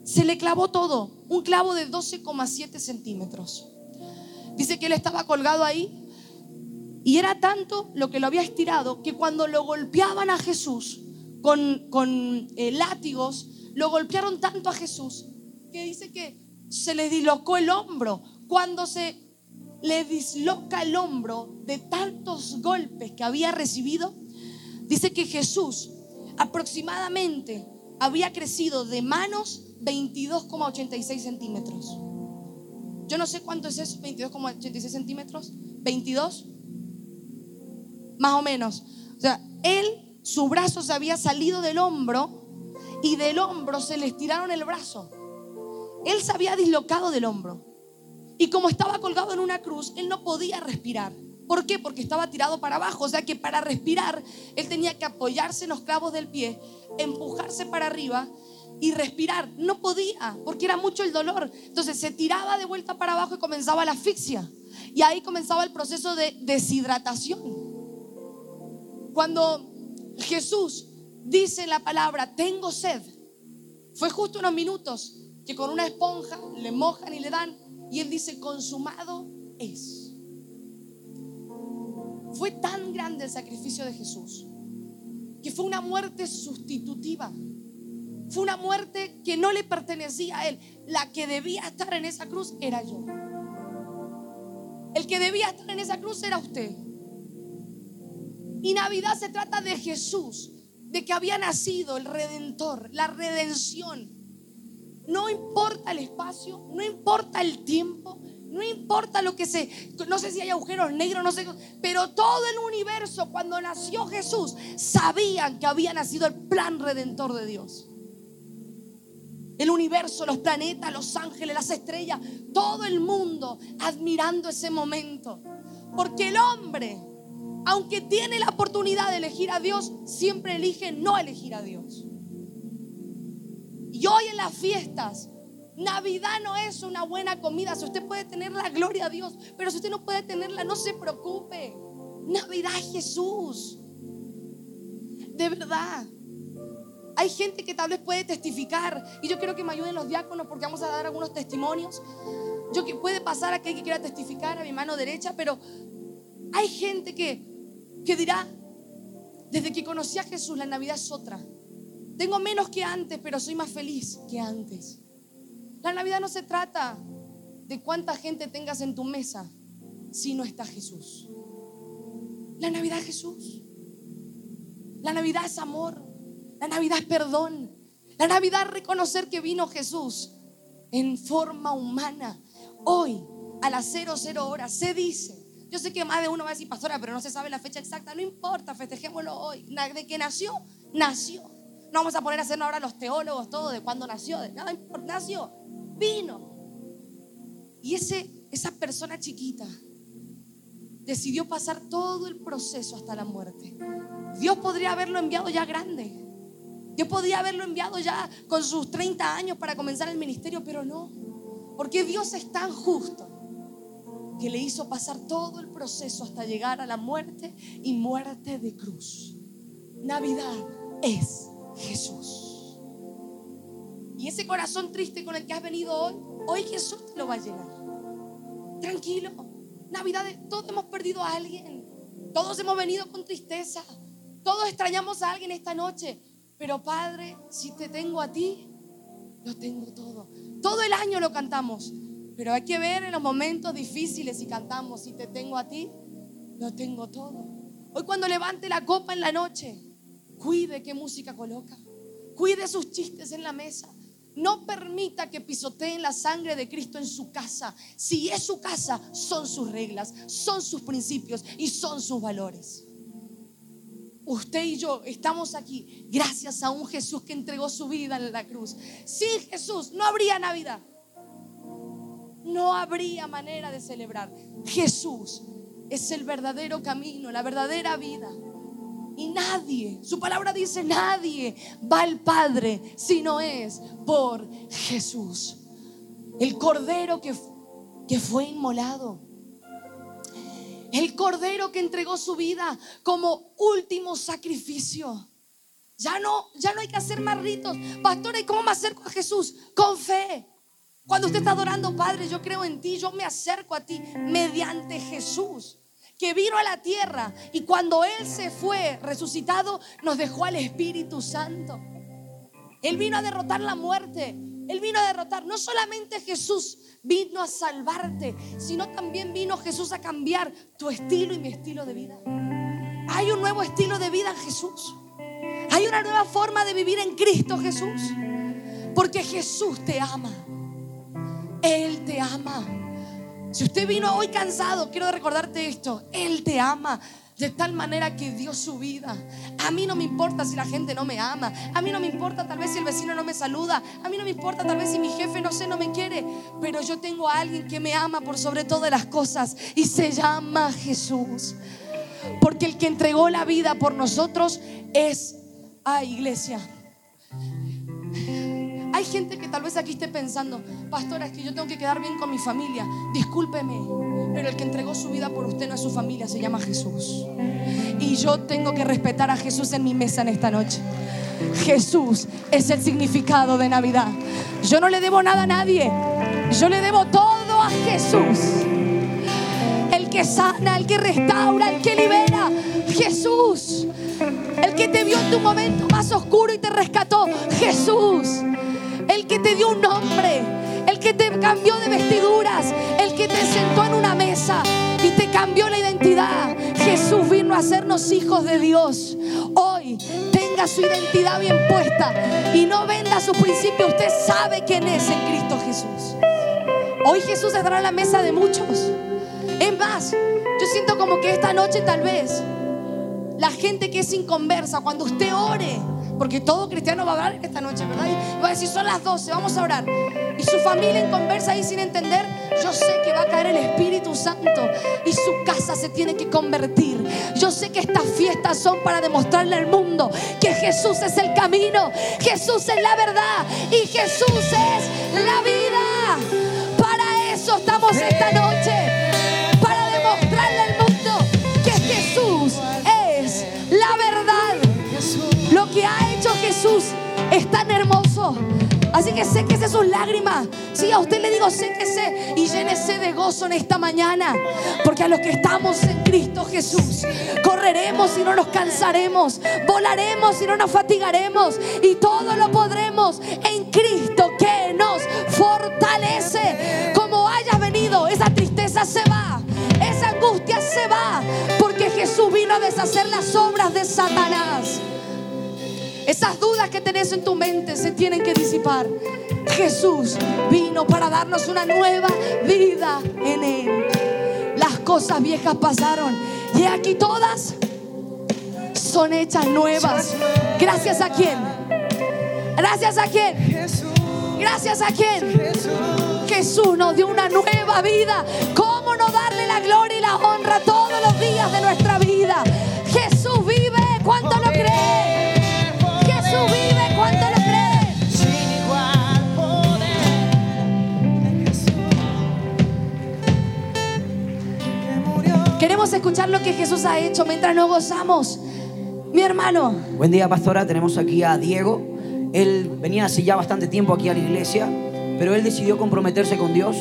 Se le clavó todo, un clavo de 12,7 centímetros. Dice que él estaba colgado ahí y era tanto lo que lo había estirado que cuando lo golpeaban a Jesús con, con eh, látigos, lo golpearon tanto a Jesús que dice que se le dislocó el hombro. Cuando se le disloca el hombro de tantos golpes que había recibido, dice que Jesús aproximadamente había crecido de manos 22,86 centímetros. Yo no sé cuánto es eso, 22,86 centímetros, 22, más o menos. O sea, él, su brazo se había salido del hombro y del hombro se le estiraron el brazo. Él se había dislocado del hombro. Y como estaba colgado en una cruz, él no podía respirar. ¿Por qué? Porque estaba tirado para abajo. O sea que para respirar, él tenía que apoyarse en los clavos del pie, empujarse para arriba y respirar. No podía, porque era mucho el dolor. Entonces se tiraba de vuelta para abajo y comenzaba la asfixia. Y ahí comenzaba el proceso de deshidratación. Cuando Jesús dice la palabra, tengo sed, fue justo unos minutos que con una esponja le mojan y le dan. Y él dice, consumado es. Fue tan grande el sacrificio de Jesús que fue una muerte sustitutiva. Fue una muerte que no le pertenecía a él. La que debía estar en esa cruz era yo. El que debía estar en esa cruz era usted. Y Navidad se trata de Jesús, de que había nacido el redentor, la redención. No importa el espacio, no importa el tiempo, no importa lo que se, no sé si hay agujeros negros, no sé, pero todo el universo cuando nació Jesús sabían que había nacido el plan redentor de Dios. El universo, los planetas, los ángeles, las estrellas, todo el mundo admirando ese momento. Porque el hombre, aunque tiene la oportunidad de elegir a Dios, siempre elige no elegir a Dios. Y hoy en las fiestas, Navidad no es una buena comida. Si usted puede tener la gloria a Dios, pero si usted no puede tenerla, no se preocupe. Navidad es Jesús. De verdad. Hay gente que tal vez puede testificar y yo quiero que me ayuden los diáconos porque vamos a dar algunos testimonios. Yo que puede pasar a aquel que quiera testificar a mi mano derecha, pero hay gente que, que dirá, desde que conocí a Jesús, la Navidad es otra. Tengo menos que antes, pero soy más feliz que antes. La Navidad no se trata de cuánta gente tengas en tu mesa si no está Jesús. La Navidad es Jesús. La Navidad es amor. La Navidad es perdón. La Navidad es reconocer que vino Jesús en forma humana. Hoy, a las 00 horas, se dice. Yo sé que más de uno va a decir, pastora, pero no se sabe la fecha exacta. No importa, festejémoslo hoy. De que nació, nació. No vamos a poner a hacernos ahora los teólogos todo de cuándo nació. De nada importa, nació. Vino. Y ese, esa persona chiquita decidió pasar todo el proceso hasta la muerte. Dios podría haberlo enviado ya grande. Dios podría haberlo enviado ya con sus 30 años para comenzar el ministerio, pero no. Porque Dios es tan justo que le hizo pasar todo el proceso hasta llegar a la muerte y muerte de cruz. Navidad es Jesús. Y ese corazón triste con el que has venido hoy, hoy Jesús te lo va a llenar. Tranquilo. Navidad, todos hemos perdido a alguien. Todos hemos venido con tristeza. Todos extrañamos a alguien esta noche. Pero Padre, si te tengo a ti, lo tengo todo. Todo el año lo cantamos. Pero hay que ver en los momentos difíciles si cantamos, si te tengo a ti, lo tengo todo. Hoy cuando levante la copa en la noche, cuide qué música coloca. Cuide sus chistes en la mesa. No permita que pisoteen la sangre de Cristo en su casa. Si es su casa, son sus reglas, son sus principios y son sus valores. Usted y yo estamos aquí gracias a un Jesús que entregó su vida en la cruz. Sin Jesús no habría Navidad. No habría manera de celebrar. Jesús es el verdadero camino, la verdadera vida. Y nadie, su palabra dice, nadie va al Padre si no es por Jesús. El cordero que, que fue inmolado. El cordero que entregó su vida como último sacrificio. Ya no, ya no hay que hacer más ritos. Pastor, ¿y cómo me acerco a Jesús? Con fe. Cuando usted está adorando, Padre, yo creo en ti, yo me acerco a ti mediante Jesús que vino a la tierra y cuando Él se fue resucitado, nos dejó al Espíritu Santo. Él vino a derrotar la muerte Él vino a derrotar. No solamente Jesús vino a salvarte, sino también vino Jesús a cambiar tu estilo y mi estilo de vida. Hay un nuevo estilo de vida en Jesús. Hay una nueva forma de vivir en Cristo Jesús. Porque Jesús te ama. Él te ama. Si usted vino hoy cansado, quiero recordarte esto. Él te ama de tal manera que dio su vida. A mí no me importa si la gente no me ama. A mí no me importa tal vez si el vecino no me saluda. A mí no me importa tal vez si mi jefe no sé, no me quiere. Pero yo tengo a alguien que me ama por sobre todas las cosas y se llama Jesús. Porque el que entregó la vida por nosotros es, ay iglesia, hay gente que tal vez aquí esté pensando, pastora, es que yo tengo que quedar bien con mi familia. Discúlpeme, pero el que entregó su vida por usted no es su familia, se llama Jesús. Y yo tengo que respetar a Jesús en mi mesa en esta noche. Jesús es el significado de Navidad. Yo no le debo nada a nadie. Yo le debo todo a Jesús. El que sana, el que restaura, el que libera. Jesús. El que te vio en tu momento más oscuro y te rescató. Jesús. El que te dio un nombre. El que te cambió de vestiduras. El que te sentó en una mesa y te cambió la identidad. Jesús vino a hacernos hijos de Dios. Hoy tenga su identidad bien puesta y no venda su principio. Usted sabe quién es en Cristo Jesús. Hoy Jesús estará en la mesa de muchos. Es más, yo siento como que esta noche tal vez la gente que es inconversa, cuando usted ore, porque todo cristiano va a orar esta noche, ¿verdad? Y va a decir, son las 12, vamos a orar. Y su familia inconversa ahí sin entender, yo sé que va a caer el Espíritu Santo y su casa se tiene que convertir. Yo sé que estas fiestas son para demostrarle al mundo que Jesús es el camino, Jesús es la verdad y Jesús es la vida. Para eso estamos esta noche, Jesús es tan hermoso. Así que séquese sus lágrimas. Sí, a usted le digo séquese y llénese de gozo en esta mañana. Porque a los que estamos en Cristo Jesús, correremos y no nos cansaremos. Volaremos y no nos fatigaremos. Y todo lo podremos en Cristo que nos fortalece. Como hayas venido, esa tristeza se va. Esa angustia se va. Porque Jesús vino a deshacer las obras de Satanás. Esas dudas que tenés en tu mente se tienen que disipar. Jesús vino para darnos una nueva vida en Él. Las cosas viejas pasaron y aquí todas son hechas nuevas. Gracias a quién? Gracias a quién? Gracias a quién? Jesús nos dio una nueva vida. ¿Cómo no darle la gloria y la honra todos los días de nuestra vida? Jesús vive. ¿Cuánto lo cree? Queremos escuchar lo que Jesús ha hecho mientras nos gozamos. Mi hermano, Buen día, pastora. Tenemos aquí a Diego. Él venía hace ya bastante tiempo aquí a la iglesia, pero él decidió comprometerse con Dios.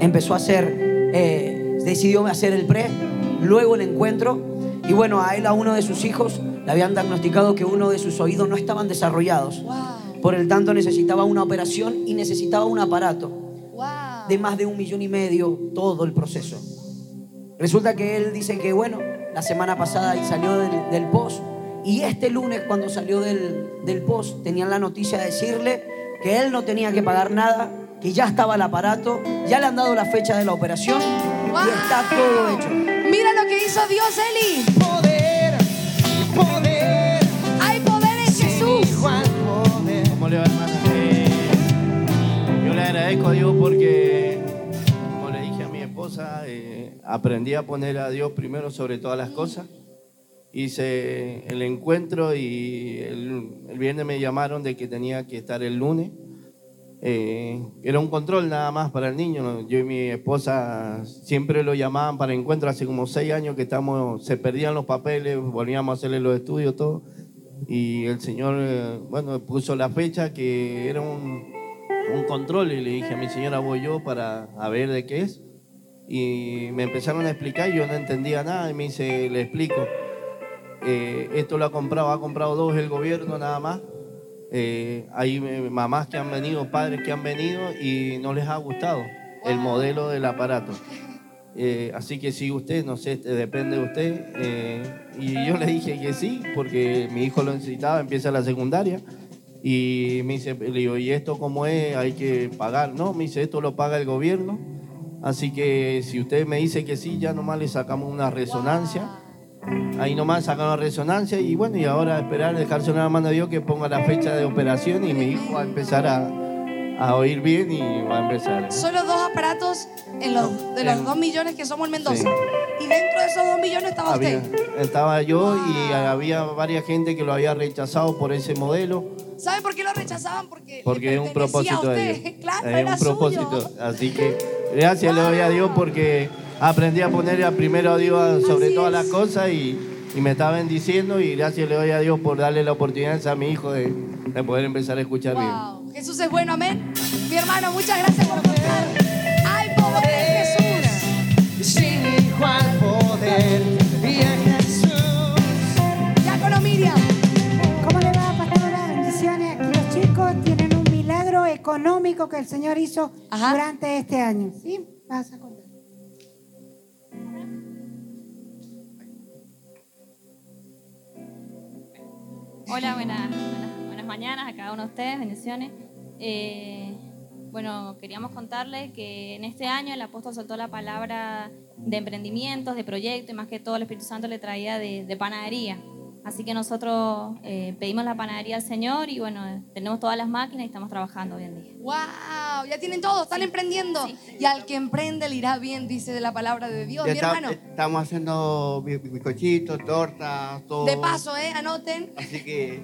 Empezó a hacer, eh, decidió hacer el pre, luego el encuentro. Y bueno, a él, a uno de sus hijos, le habían diagnosticado que uno de sus oídos no estaban desarrollados. wow, Por el tanto, necesitaba una operación y necesitaba un aparato wow. de más de un millón y medio todo el proceso. Resulta que él dice que, bueno, la semana pasada y salió del, del post y este lunes cuando salió del, del post tenían la noticia de decirle que él no tenía que pagar nada, que ya estaba el aparato, ya le han dado la fecha de la operación Wow. y está todo hecho. Mira lo que hizo Dios, Eli. Poder, poder, Hay poder en Jesús. poder. ¿Cómo le va, hermana? Eh, yo le agradezco a Dios porque, como le dije a mi esposa, eh, aprendí a poner a Dios primero sobre todas las cosas. Hice el encuentro y el, viernes me llamaron de que tenía que estar el lunes. Eh, era un control nada más para el niño. Yo y mi esposa siempre lo llamaban para encuentro. Hace como seis años que estamos, se perdían los papeles, volvíamos a hacerle los estudios, todo. Y el Señor, eh, bueno, puso la fecha que era un, un control y le dije a mi señora, voy yo para a ver de qué es. Y me empezaron a explicar y yo no entendía nada y me dice, le explico. eh, esto lo ha comprado, ha comprado dos el gobierno nada más. eh, hay eh, mamás que han venido, padres que han venido y no les ha gustado el modelo del aparato. Eh, así que si usted, no sé, este, depende de usted. eh, y yo le dije que sí, porque mi hijo lo necesitaba, empieza la secundaria. Y me dice, le digo, ¿y esto cómo es? Hay que pagar. No, me dice, esto lo paga el gobierno. Así que si usted me dice que sí, ya nomás le sacamos una resonancia. Ahí nomás sacamos la resonancia y bueno, y ahora esperar, dejarse una mano a Dios que ponga la fecha de operación y mi hijo va a empezar a, a oír bien y va a empezar. Solo dos aparatos en los, de los En- dos millones que somos en Mendoza. Sí. Y dentro de esos dos millones estaba Había- usted. estaba yo y había varias gente que lo había rechazado por ese modelo, ¿Sabe por qué lo rechazaban? Porque, porque es un a propósito de. Dios. *laughs* Claro, es era un propósito. suyo. Así que gracias le doy a Dios porque aprendí a poner a primero a Dios sobre Así todas es. las cosas y, y me está bendiciendo y gracias le doy a Dios por darle la oportunidad a mi hijo de, de poder empezar a escuchar bien. Wow. Jesús es bueno, amén. Mi hermano, muchas gracias por contar. ¡Hay poder Jesús! Sin igual poder económico que el Señor hizo Ajá. durante este año. ¿Sí? Vas a contar. Hola, buenas, buenas, buenas mañanas a cada uno de ustedes, bendiciones. Eh, bueno, queríamos contarles que en este año el apóstol soltó la palabra de emprendimientos, de proyectos y más que todo el Espíritu Santo le traía de, de panadería. Así que nosotros eh, pedimos la panadería al Señor y bueno, tenemos todas las máquinas y estamos trabajando hoy en día. ¡Wow! Ya tienen todo, están emprendiendo. Y al que emprende le irá bien, dice de la palabra de Dios, Ya mi está- hermano. estamos haciendo bi- bi- bizcochitos, tortas, todo. De paso, ¿eh? Anoten. Así que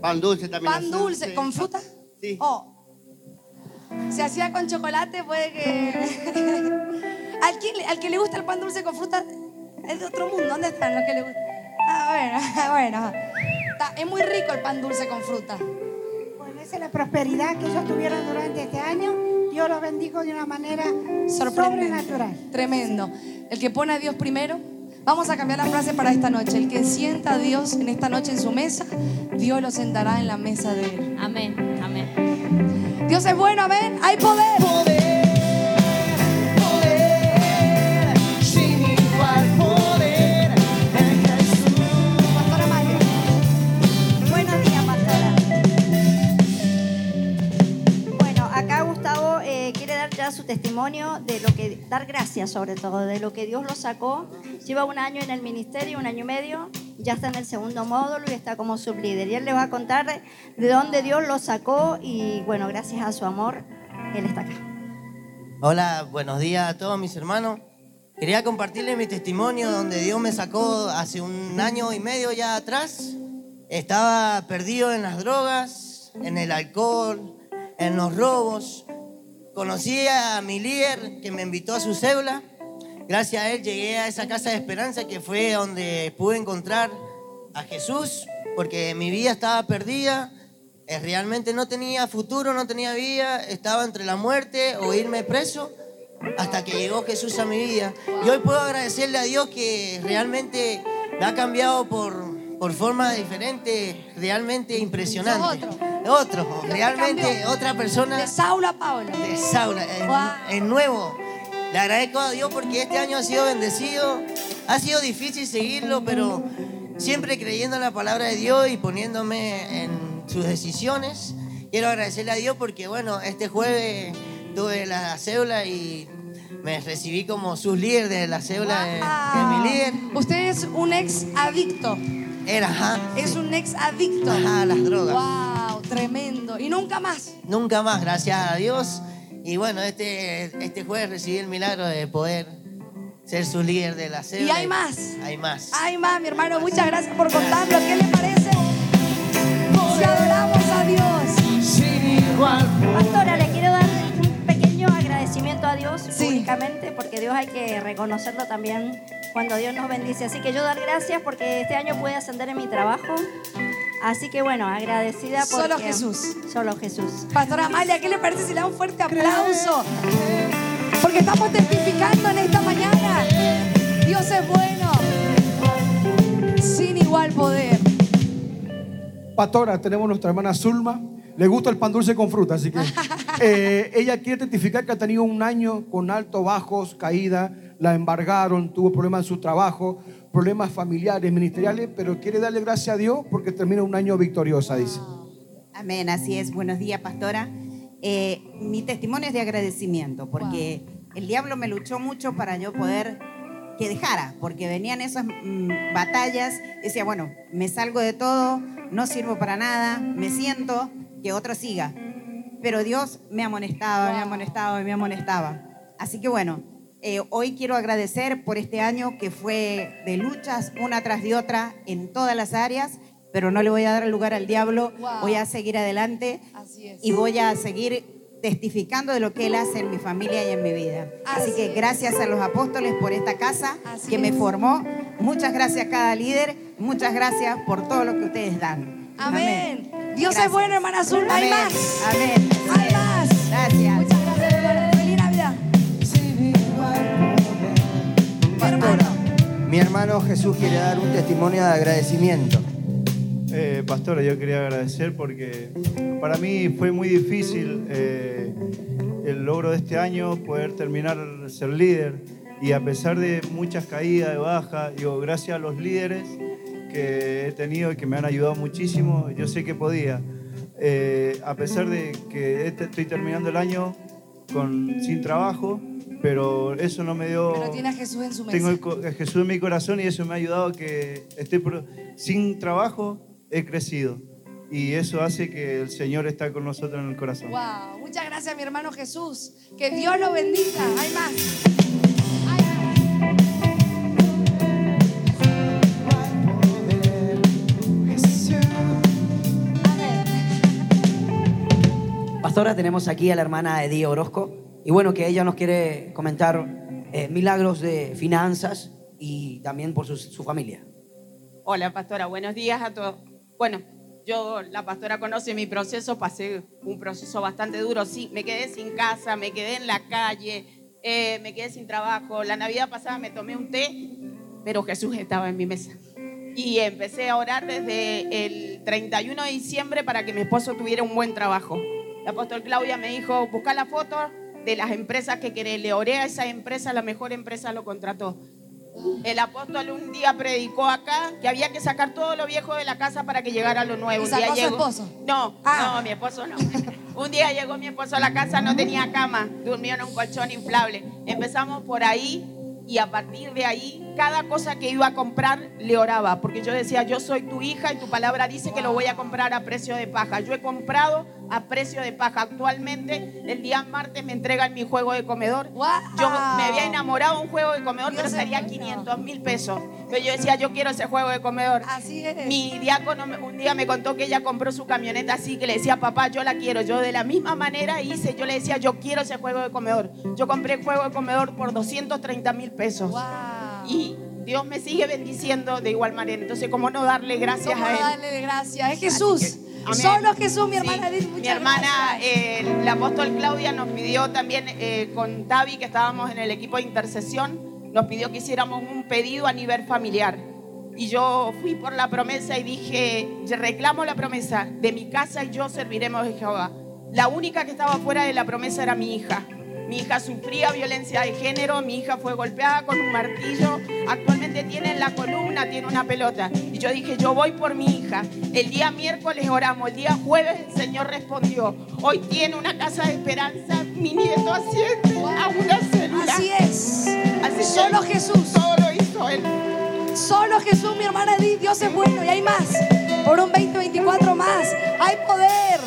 pan dulce también. Pan dulce. ¿con fruta? Sí. Oh. Se hacía con chocolate, puede que. *laughs* al, que, al que le gusta el pan dulce con fruta es de otro mundo. ¿Dónde están los que le gustan? Bueno, *laughs* bueno. Está- es muy rico el pan dulce con fruta. Bueno, esa es la prosperidad que ellos tuvieron durante este año. Dios los bendijo de una manera Sorprendente. sobrenatural. Tremendo. El que pone a Dios primero. Vamos a cambiar la frase para esta noche. El que sienta a Dios en esta noche en su mesa, Dios lo sentará en la mesa de él. Amén, amén. Dios es bueno, amén. Hay poder. Poder, testimonio de lo que, dar gracias sobre todo, de lo que Dios lo sacó. Lleva un año en el ministerio, un año y medio, ya está en el segundo módulo y está como sublíder. Y él le va a contar de, de dónde Dios lo sacó y bueno, gracias a su amor, él está acá. Hola, buenos días a todos mis hermanos. Quería compartirles mi testimonio donde Dios me sacó hace un año y medio ya atrás. Estaba perdido en las drogas, en el alcohol, en los robos. Conocí a mi líder que me invitó a su célula. Gracias a él llegué a esa casa de esperanza que fue donde pude encontrar a Jesús, porque mi vida estaba perdida, eh, realmente no tenía futuro, no tenía vida, estaba entre la muerte o irme preso, hasta que llegó Jesús a mi vida. Y hoy puedo agradecerle a Dios que realmente me ha cambiado por, por forma diferente, realmente impresionante. Otro, te realmente otra persona De Saula Paula. de Saula, es, Wow. es nuevo. Le agradezco a Dios porque este año ha sido bendecido. Ha sido difícil seguirlo, pero siempre creyendo en la palabra de Dios y poniéndome en sus decisiones. Quiero agradecerle a Dios porque, bueno, este jueves tuve la cédula y me recibí como su líder de la cédula de, de mi líder. Usted es un ex adicto. Era, ajá, Es un ex adicto. ajá, a las drogas. Wow, tremendo. Y nunca más. Nunca más, gracias a Dios. Y bueno, este, este jueves recibí el milagro de poder ser su líder de la célula. Y hay más. Hay más. Ay, más, mi hermano, muchas gracias por contarlo. ¿Qué le parece? Si adoramos a Dios. Sin igual Pastora, le quiero dar un pequeño agradecimiento a Dios Sí. públicamente, porque Dios hay que reconocerlo también cuando Dios nos bendice. Así que yo dar gracias porque este año pude ascender en mi trabajo. Así que bueno, agradecida por Solo Jesús. Solo Jesús. Pastora Amalia, ¿qué le parece si le da un fuerte aplauso? Porque estamos testificando en esta mañana. Dios es bueno. Sin igual poder. Pastora, tenemos nuestra hermana Zulma. Le gusta el pan dulce con fruta, así que *laughs* eh, ella quiere testificar que ha tenido un año con altos, bajos, caída, la embargaron, tuvo problemas en su trabajo, problemas familiares, ministeriales, pero quiere darle gracias a Dios porque termina un año victoriosa, dice. Amén, así es. Buenos días, pastora. Eh, mi testimonio es de agradecimiento, porque el diablo me luchó mucho para yo poder que dejara, porque venían esas mm, batallas. Decía, bueno, me salgo de todo, no sirvo para nada, me siento, que otro siga. Pero Dios me amonestaba, me amonestaba y me amonestaba. Así que bueno, eh, hoy quiero agradecer por este año que fue de luchas una tras de otra en todas las áreas, pero no le voy a dar lugar al diablo, Wow. voy a seguir adelante Así es. y voy a seguir testificando de lo que Él hace en mi familia y en mi vida. Así, que gracias a los apóstoles por esta casa que me formó. Muchas gracias a cada líder. Muchas gracias por todo lo que ustedes dan. Amén. Dios es bueno, hermana Zulma. Hay Amén. más. Amén. Mi hermano Jesús quiere dar un testimonio de agradecimiento. Eh, pastora, yo quería agradecer porque para mí fue muy difícil eh, el logro de este año, poder terminar ser líder y a pesar de muchas caídas de baja, digo, gracias a los líderes que he tenido y que me han ayudado muchísimo, yo sé que podía. Eh, a pesar de que este- estoy terminando el año sin trabajo, pero eso no me dio... Pero tiene a Jesús en su mesa. Tengo el a Jesús en mi corazón y eso me ha ayudado a que esté pro- sin trabajo he crecido y eso hace que el Señor está con nosotros en el corazón. Wow. Muchas gracias, mi hermano Jesús. Que Dios lo bendiga. Hay más. Pastora, tenemos aquí a la hermana Edía Orozco. Y bueno, que ella nos quiere comentar eh, milagros de finanzas y también por su, su familia. Hola, pastora. Buenos días a todos. Bueno, yo, la pastora conoce mi proceso, pasé un proceso bastante duro. Sí, me quedé sin casa, me quedé en la calle, eh, me quedé sin trabajo. La Navidad pasada me tomé un té, pero Jesús estaba en mi mesa. Y empecé a orar desde el 31 de diciembre para que mi esposo tuviera un buen trabajo. El apóstol Claudia me dijo, busca la foto de las empresas que querés. Le oré a esa empresa, la mejor empresa lo contrató. El apóstol un día predicó acá que había que sacar todo lo viejo de la casa para que llegara lo nuevo. ¿Y Un día sacó su llegó- esposo? No, Ah. no, mi esposo no. *laughs* Un día llegó mi esposo a la casa, no tenía cama, durmió en un colchón inflable. Empezamos por ahí y a partir de ahí, cada cosa que iba a comprar le oraba, porque yo decía, yo soy tu hija y tu palabra dice que lo voy a comprar a precio de paja. Yo he comprado a precio de paja. Actualmente, el día martes me entregan mi juego de comedor. Yo me había enamorado de un juego de comedor, pero salía 500 mil pesos. Pero yo decía, yo quiero ese juego de comedor. Así es. Mi diácono un día me contó que ella compró su camioneta así, que le decía, papá, yo la quiero. Yo de la misma manera hice, yo le decía, yo quiero ese juego de comedor. Yo compré el juego de comedor por 230 mil pesos. Y Dios me sigue bendiciendo de igual manera. Entonces, ¿cómo no darle gracias ¿Cómo a Él? darle gracias? Es Jesús. Solo Jesús, mi hermana Sí. Mi hermana, eh, el apóstol Claudia, nos pidió también eh, con Tavi, que estábamos en el equipo de intercesión, nos pidió que hiciéramos un pedido a nivel familiar. Y yo fui por la promesa y dije, "Yo reclamo la promesa, de mi casa y yo serviremos a Jehová. La única que estaba fuera de la promesa era mi hija. Mi hija sufría violencia de género, mi hija fue golpeada con un martillo, actualmente tiene en la columna, tiene una pelota. Y yo dije, yo voy por mi hija. El día miércoles oramos, el día jueves el Señor respondió. Hoy tiene una casa de esperanza, mi nieto asciende a una célula. Así es. Así que Solo Jesús. Todo lo hizo Él. Solo Jesús, mi hermana Edith. Dios es bueno y hay más. Por un 2024 más. Hay poder.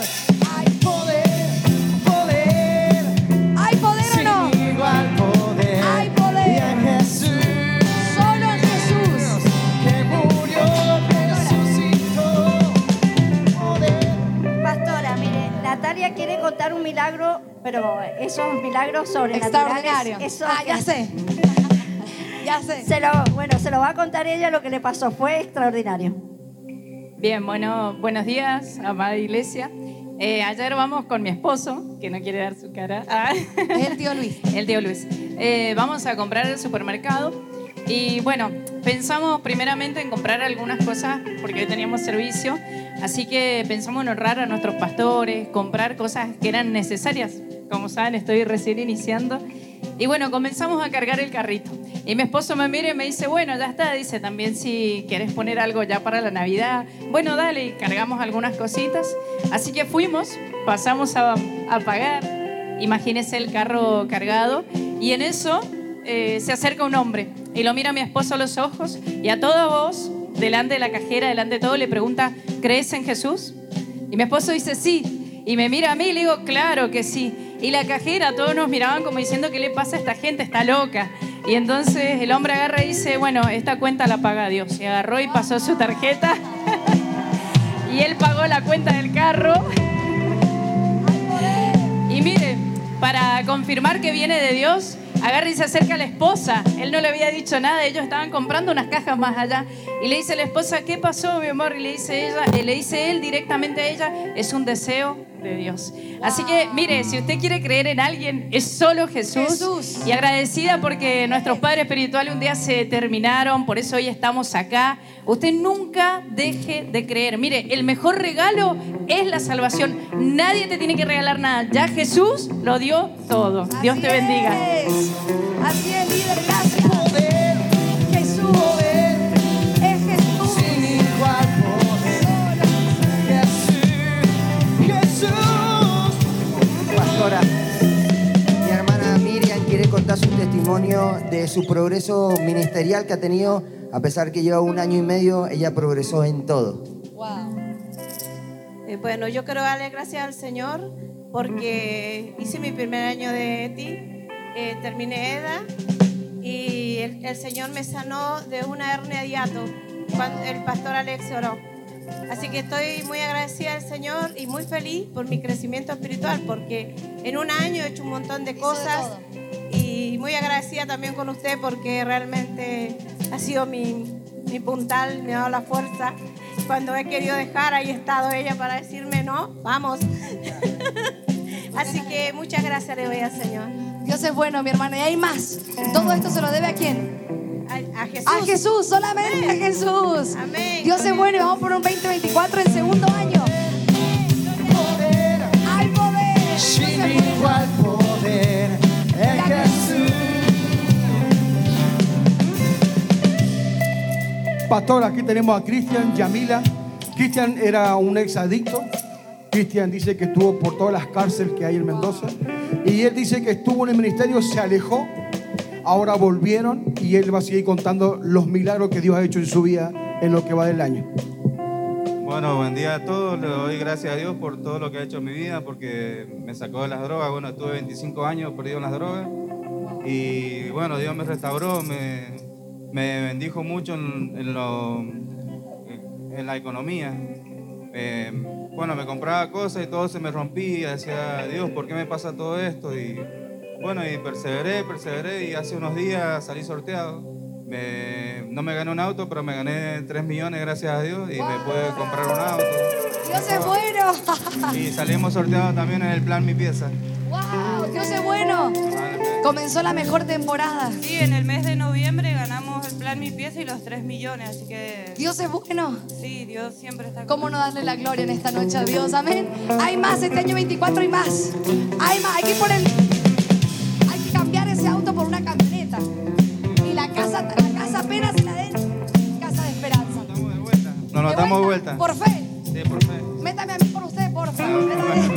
Contar un milagro, pero esos milagros sobrenaturales. Extraordinario. Eso, Ah, ya sé. *laughs* ya sé. Se lo, bueno, se lo va a contar ella lo que le pasó. Fue extraordinario. Bien, bueno, buenos días, amada iglesia. Eh, ayer vamos con mi esposo, que no quiere dar su cara. Ah. *laughs* El tío Luis. El tío Luis. Eh, vamos a comprar el supermercado y bueno, pensamos primeramente en comprar algunas cosas porque hoy teníamos servicio, Así que pensamos en honrar a nuestros pastores, comprar cosas que eran necesarias. Como saben, estoy recién iniciando. Y bueno, comenzamos a cargar el carrito. Y mi esposo me mira y me dice, bueno, ya está. Dice, también si quieres poner algo ya para la Navidad. Bueno, dale, y cargamos algunas cositas. Así que fuimos, pasamos a, pagar. Imagínese el carro cargado. Y en eso eh, se acerca un hombre y lo mira mi esposo a los ojos y a toda voz, delante de la cajera, delante de todo, le pregunta, ¿crees en Jesús? Y mi esposo dice, sí. Y me mira a mí y le digo, claro que sí. Y la cajera, todos nos miraban como diciendo, ¿qué le pasa a esta gente? Está loca. Y entonces el hombre agarra y dice, bueno, esta cuenta la paga Dios. Y agarró y pasó su tarjeta. *laughs* y él pagó la cuenta del carro. *laughs* y mire, para confirmar que viene de Dios, agarra y se acerca a la esposa. Él no le había dicho nada, ellos estaban comprando unas cajas más allá. Y le dice a la esposa, ¿qué pasó, mi amor? Y le dice, ella, eh, le dice él directamente a ella, es un deseo de Dios. Así que, mire, si usted quiere creer en alguien, es solo Jesús. Y agradecida porque nuestros padres espirituales un día se terminaron, por eso hoy estamos acá. Usted nunca deje de creer. Mire, el mejor regalo es la salvación. Nadie te tiene que regalar nada. Ya Jesús lo dio todo. Dios te bendiga. Así es, líder, gracias. Jesús. Contar su testimonio de su progreso ministerial que ha tenido, a pesar que lleva un año y medio, ella progresó en todo. Eh, bueno, yo quiero darle gracias al Señor porque hice mi primer año de ETI, eh, terminé EDA y el, el Señor me sanó de una hernia de hiato cuando el pastor Alex oró. Así que estoy muy agradecida al Señor y muy feliz por mi crecimiento espiritual porque en un año he hecho un montón de cosas y muy agradecida también con usted porque realmente ha sido mi, mi puntal, me ha dado la fuerza. Cuando he querido dejar, ahí ha estado ella para decirme, no, vamos. *laughs* Así que muchas gracias le doy al Señor. Dios es bueno, mi hermana. Y hay más. Todo esto se lo debe a quién? A, a Jesús. A Jesús, solamente a Jesús. Amén. Dios es bueno y vamos por un 2024 en segundo año. Hay poder. Sin igual Pastor, aquí tenemos a Cristian Yamila. Cristian era un exadicto. Cristian dice que estuvo por todas las cárceles que hay en Mendoza. Y él dice que estuvo en el ministerio, se alejó. Ahora volvieron y él va a seguir contando los milagros que Dios ha hecho en su vida en lo que va del año. Bueno, buen día a todos. Le doy gracias a Dios por todo lo que ha hecho en mi vida, porque me sacó de las drogas. Bueno, estuve 25 años perdido en las drogas. Y bueno, Dios me restauró, me, me bendijo mucho en, en lo- en la economía. Eh, bueno, me compraba cosas y todo se me rompía. Decía, Dios, ¿por qué me pasa todo esto? Y bueno, y perseveré, perseveré y hace unos días salí sorteado. Me- no me gané un auto, pero me gané 3 millones, gracias a Dios, y me pude comprar un auto. Dios es bueno. Y salimos sorteados también en el plan Mi Pieza. Wow, Dios es bueno. Comenzó la mejor temporada. Sí, en el mes de noviembre ganamos el plan Mi Pieza y los 3 millones, así que... Dios es bueno. Sí, Dios siempre está ¿Cómo no darle la gloria en esta noche a Dios? Amén. Hay más, este año 24 hay más. Hay más, hay que poner, hay que cambiar ese auto por una camioneta. Y la casa, la casa apenas se la den, casa de esperanza. Nos lo damos vuelta. Por fe. Sí, por fe. Métame a mí por usted, por favor. Dios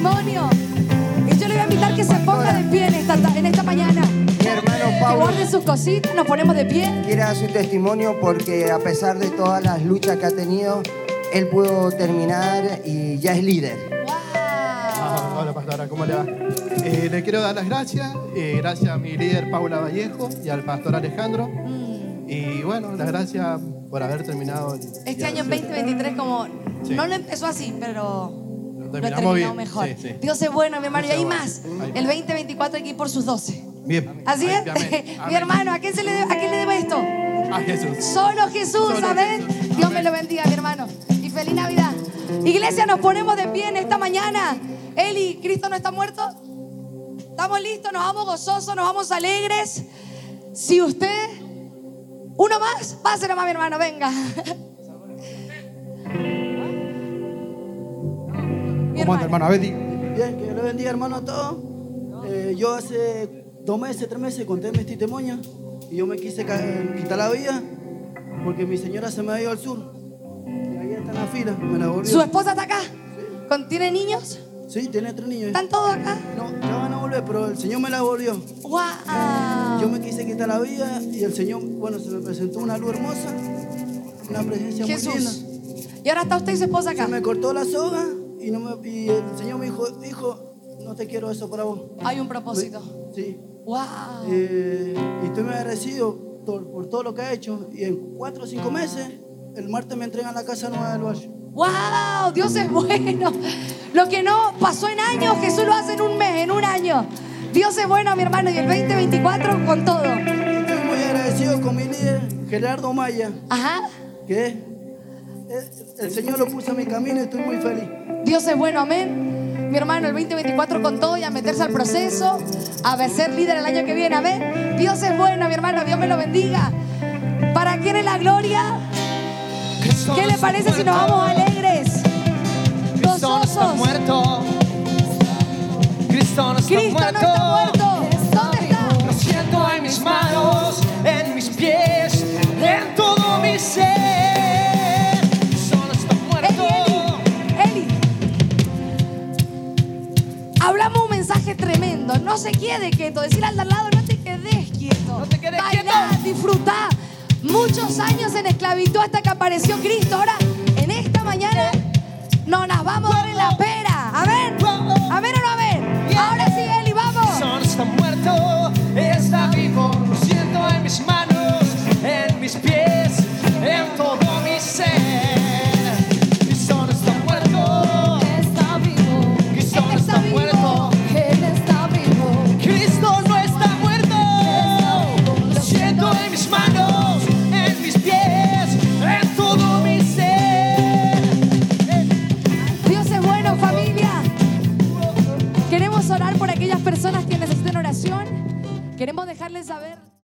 testimonio. Y yo le voy a invitar que se ponga de pie en esta, ta- en esta mañana. Mi hermano Que Pablo guarde sus cositas, nos ponemos de pie. quiere dar su testimonio porque a pesar de todas las luchas que ha tenido, él pudo terminar y ya es líder. Ah, hola pastora, ¿cómo le va? Eh, le quiero dar las gracias, eh, gracias a mi líder Paula Vallejo y al pastor Alejandro. Y bueno, las gracias por haber terminado. Este año sé. 2023 como Sí. no lo empezó así, pero terminamos terminó bien. mejor. Sí, sí. Dios es bueno, mi hermano. Y hay más. El 2024 hay que ir por sus 12. Bien. ¿Así es? Amén. *laughs* mi hermano, ¿a quién, se le debe, ¿a quién le debe esto? A Jesús. Solo Jesús, Solo amén. Dios me lo bendiga, mi hermano. Y feliz Navidad. Iglesia, nos ponemos de pie en esta mañana. Eli, ¿Cristo no está muerto? ¿Estamos listos? ¿Nos vamos gozosos? ¿Nos vamos alegres? Si usted... ¿Uno más? Páselo más, mi hermano, venga. *laughs* ¿Cómo anda, hermano? A ver, di- Bien, que le bendiga, hermano, a todos. Eh, yo hace dos meses, tres meses conté mis testimonios y yo me quise quitar la vida porque mi señora se me ha ido al sur. Y ahí está en la fila, me la volvió. ¿Su esposa está acá? ¿Con- ¿Tiene niños? Sí, tiene tres niños. ¿Están todos acá? No, ya van a volver, pero el Señor me la volvió. ¡Wow! Yo me quise quitar la vida y el Señor, bueno, se me presentó una luz hermosa, una presencia muy linda. Jesús. Y ahora está usted y su esposa acá. Se me cortó la soga y, no me, y el Señor me dijo, hijo, no te quiero eso para vos. Hay un propósito. Sí. ¡Wow! Eh, y estoy muy agradecido por, por todo lo que ha hecho. Y en cuatro o cinco meses, el martes me entregan la casa nueva del Valle. ¡Wow! Dios es bueno. Lo que no pasó en años, Jesús lo hace en un mes, en un año. Dios es bueno, mi hermano, y el 2024 con todo. Estoy muy agradecido con mi líder, Gerardo Maya. Ajá. Que eh, el Señor lo puso en mi camino y estoy muy feliz. Dios es bueno, amén. Mi hermano, el 2024 con todo y a meterse al proceso, a ser líder el año que viene, amén. Dios es bueno, mi hermano, Dios me lo bendiga. ¿Para quién es la gloria? ¿Qué le parece si nos vamos alegres? Cristo no está muerto. Cristo no está Cristo no muerto. está muerto. ¿Dónde está? Lo siento en mis manos, No se quede quieto. Decirle al de al lado, no te quedes quieto. No te quedes Bailá, disfrutá. Muchos años en esclavitud hasta que apareció Cristo. Ahora, en esta mañana, no nos vamos a dar en la pera. A ver, a ver o no a ver. Ahora sí, Eli, vamos. No está muerto, está vivo. Lo siento en mis manos, en mis pies, en todo mi ser. Dejarles saber.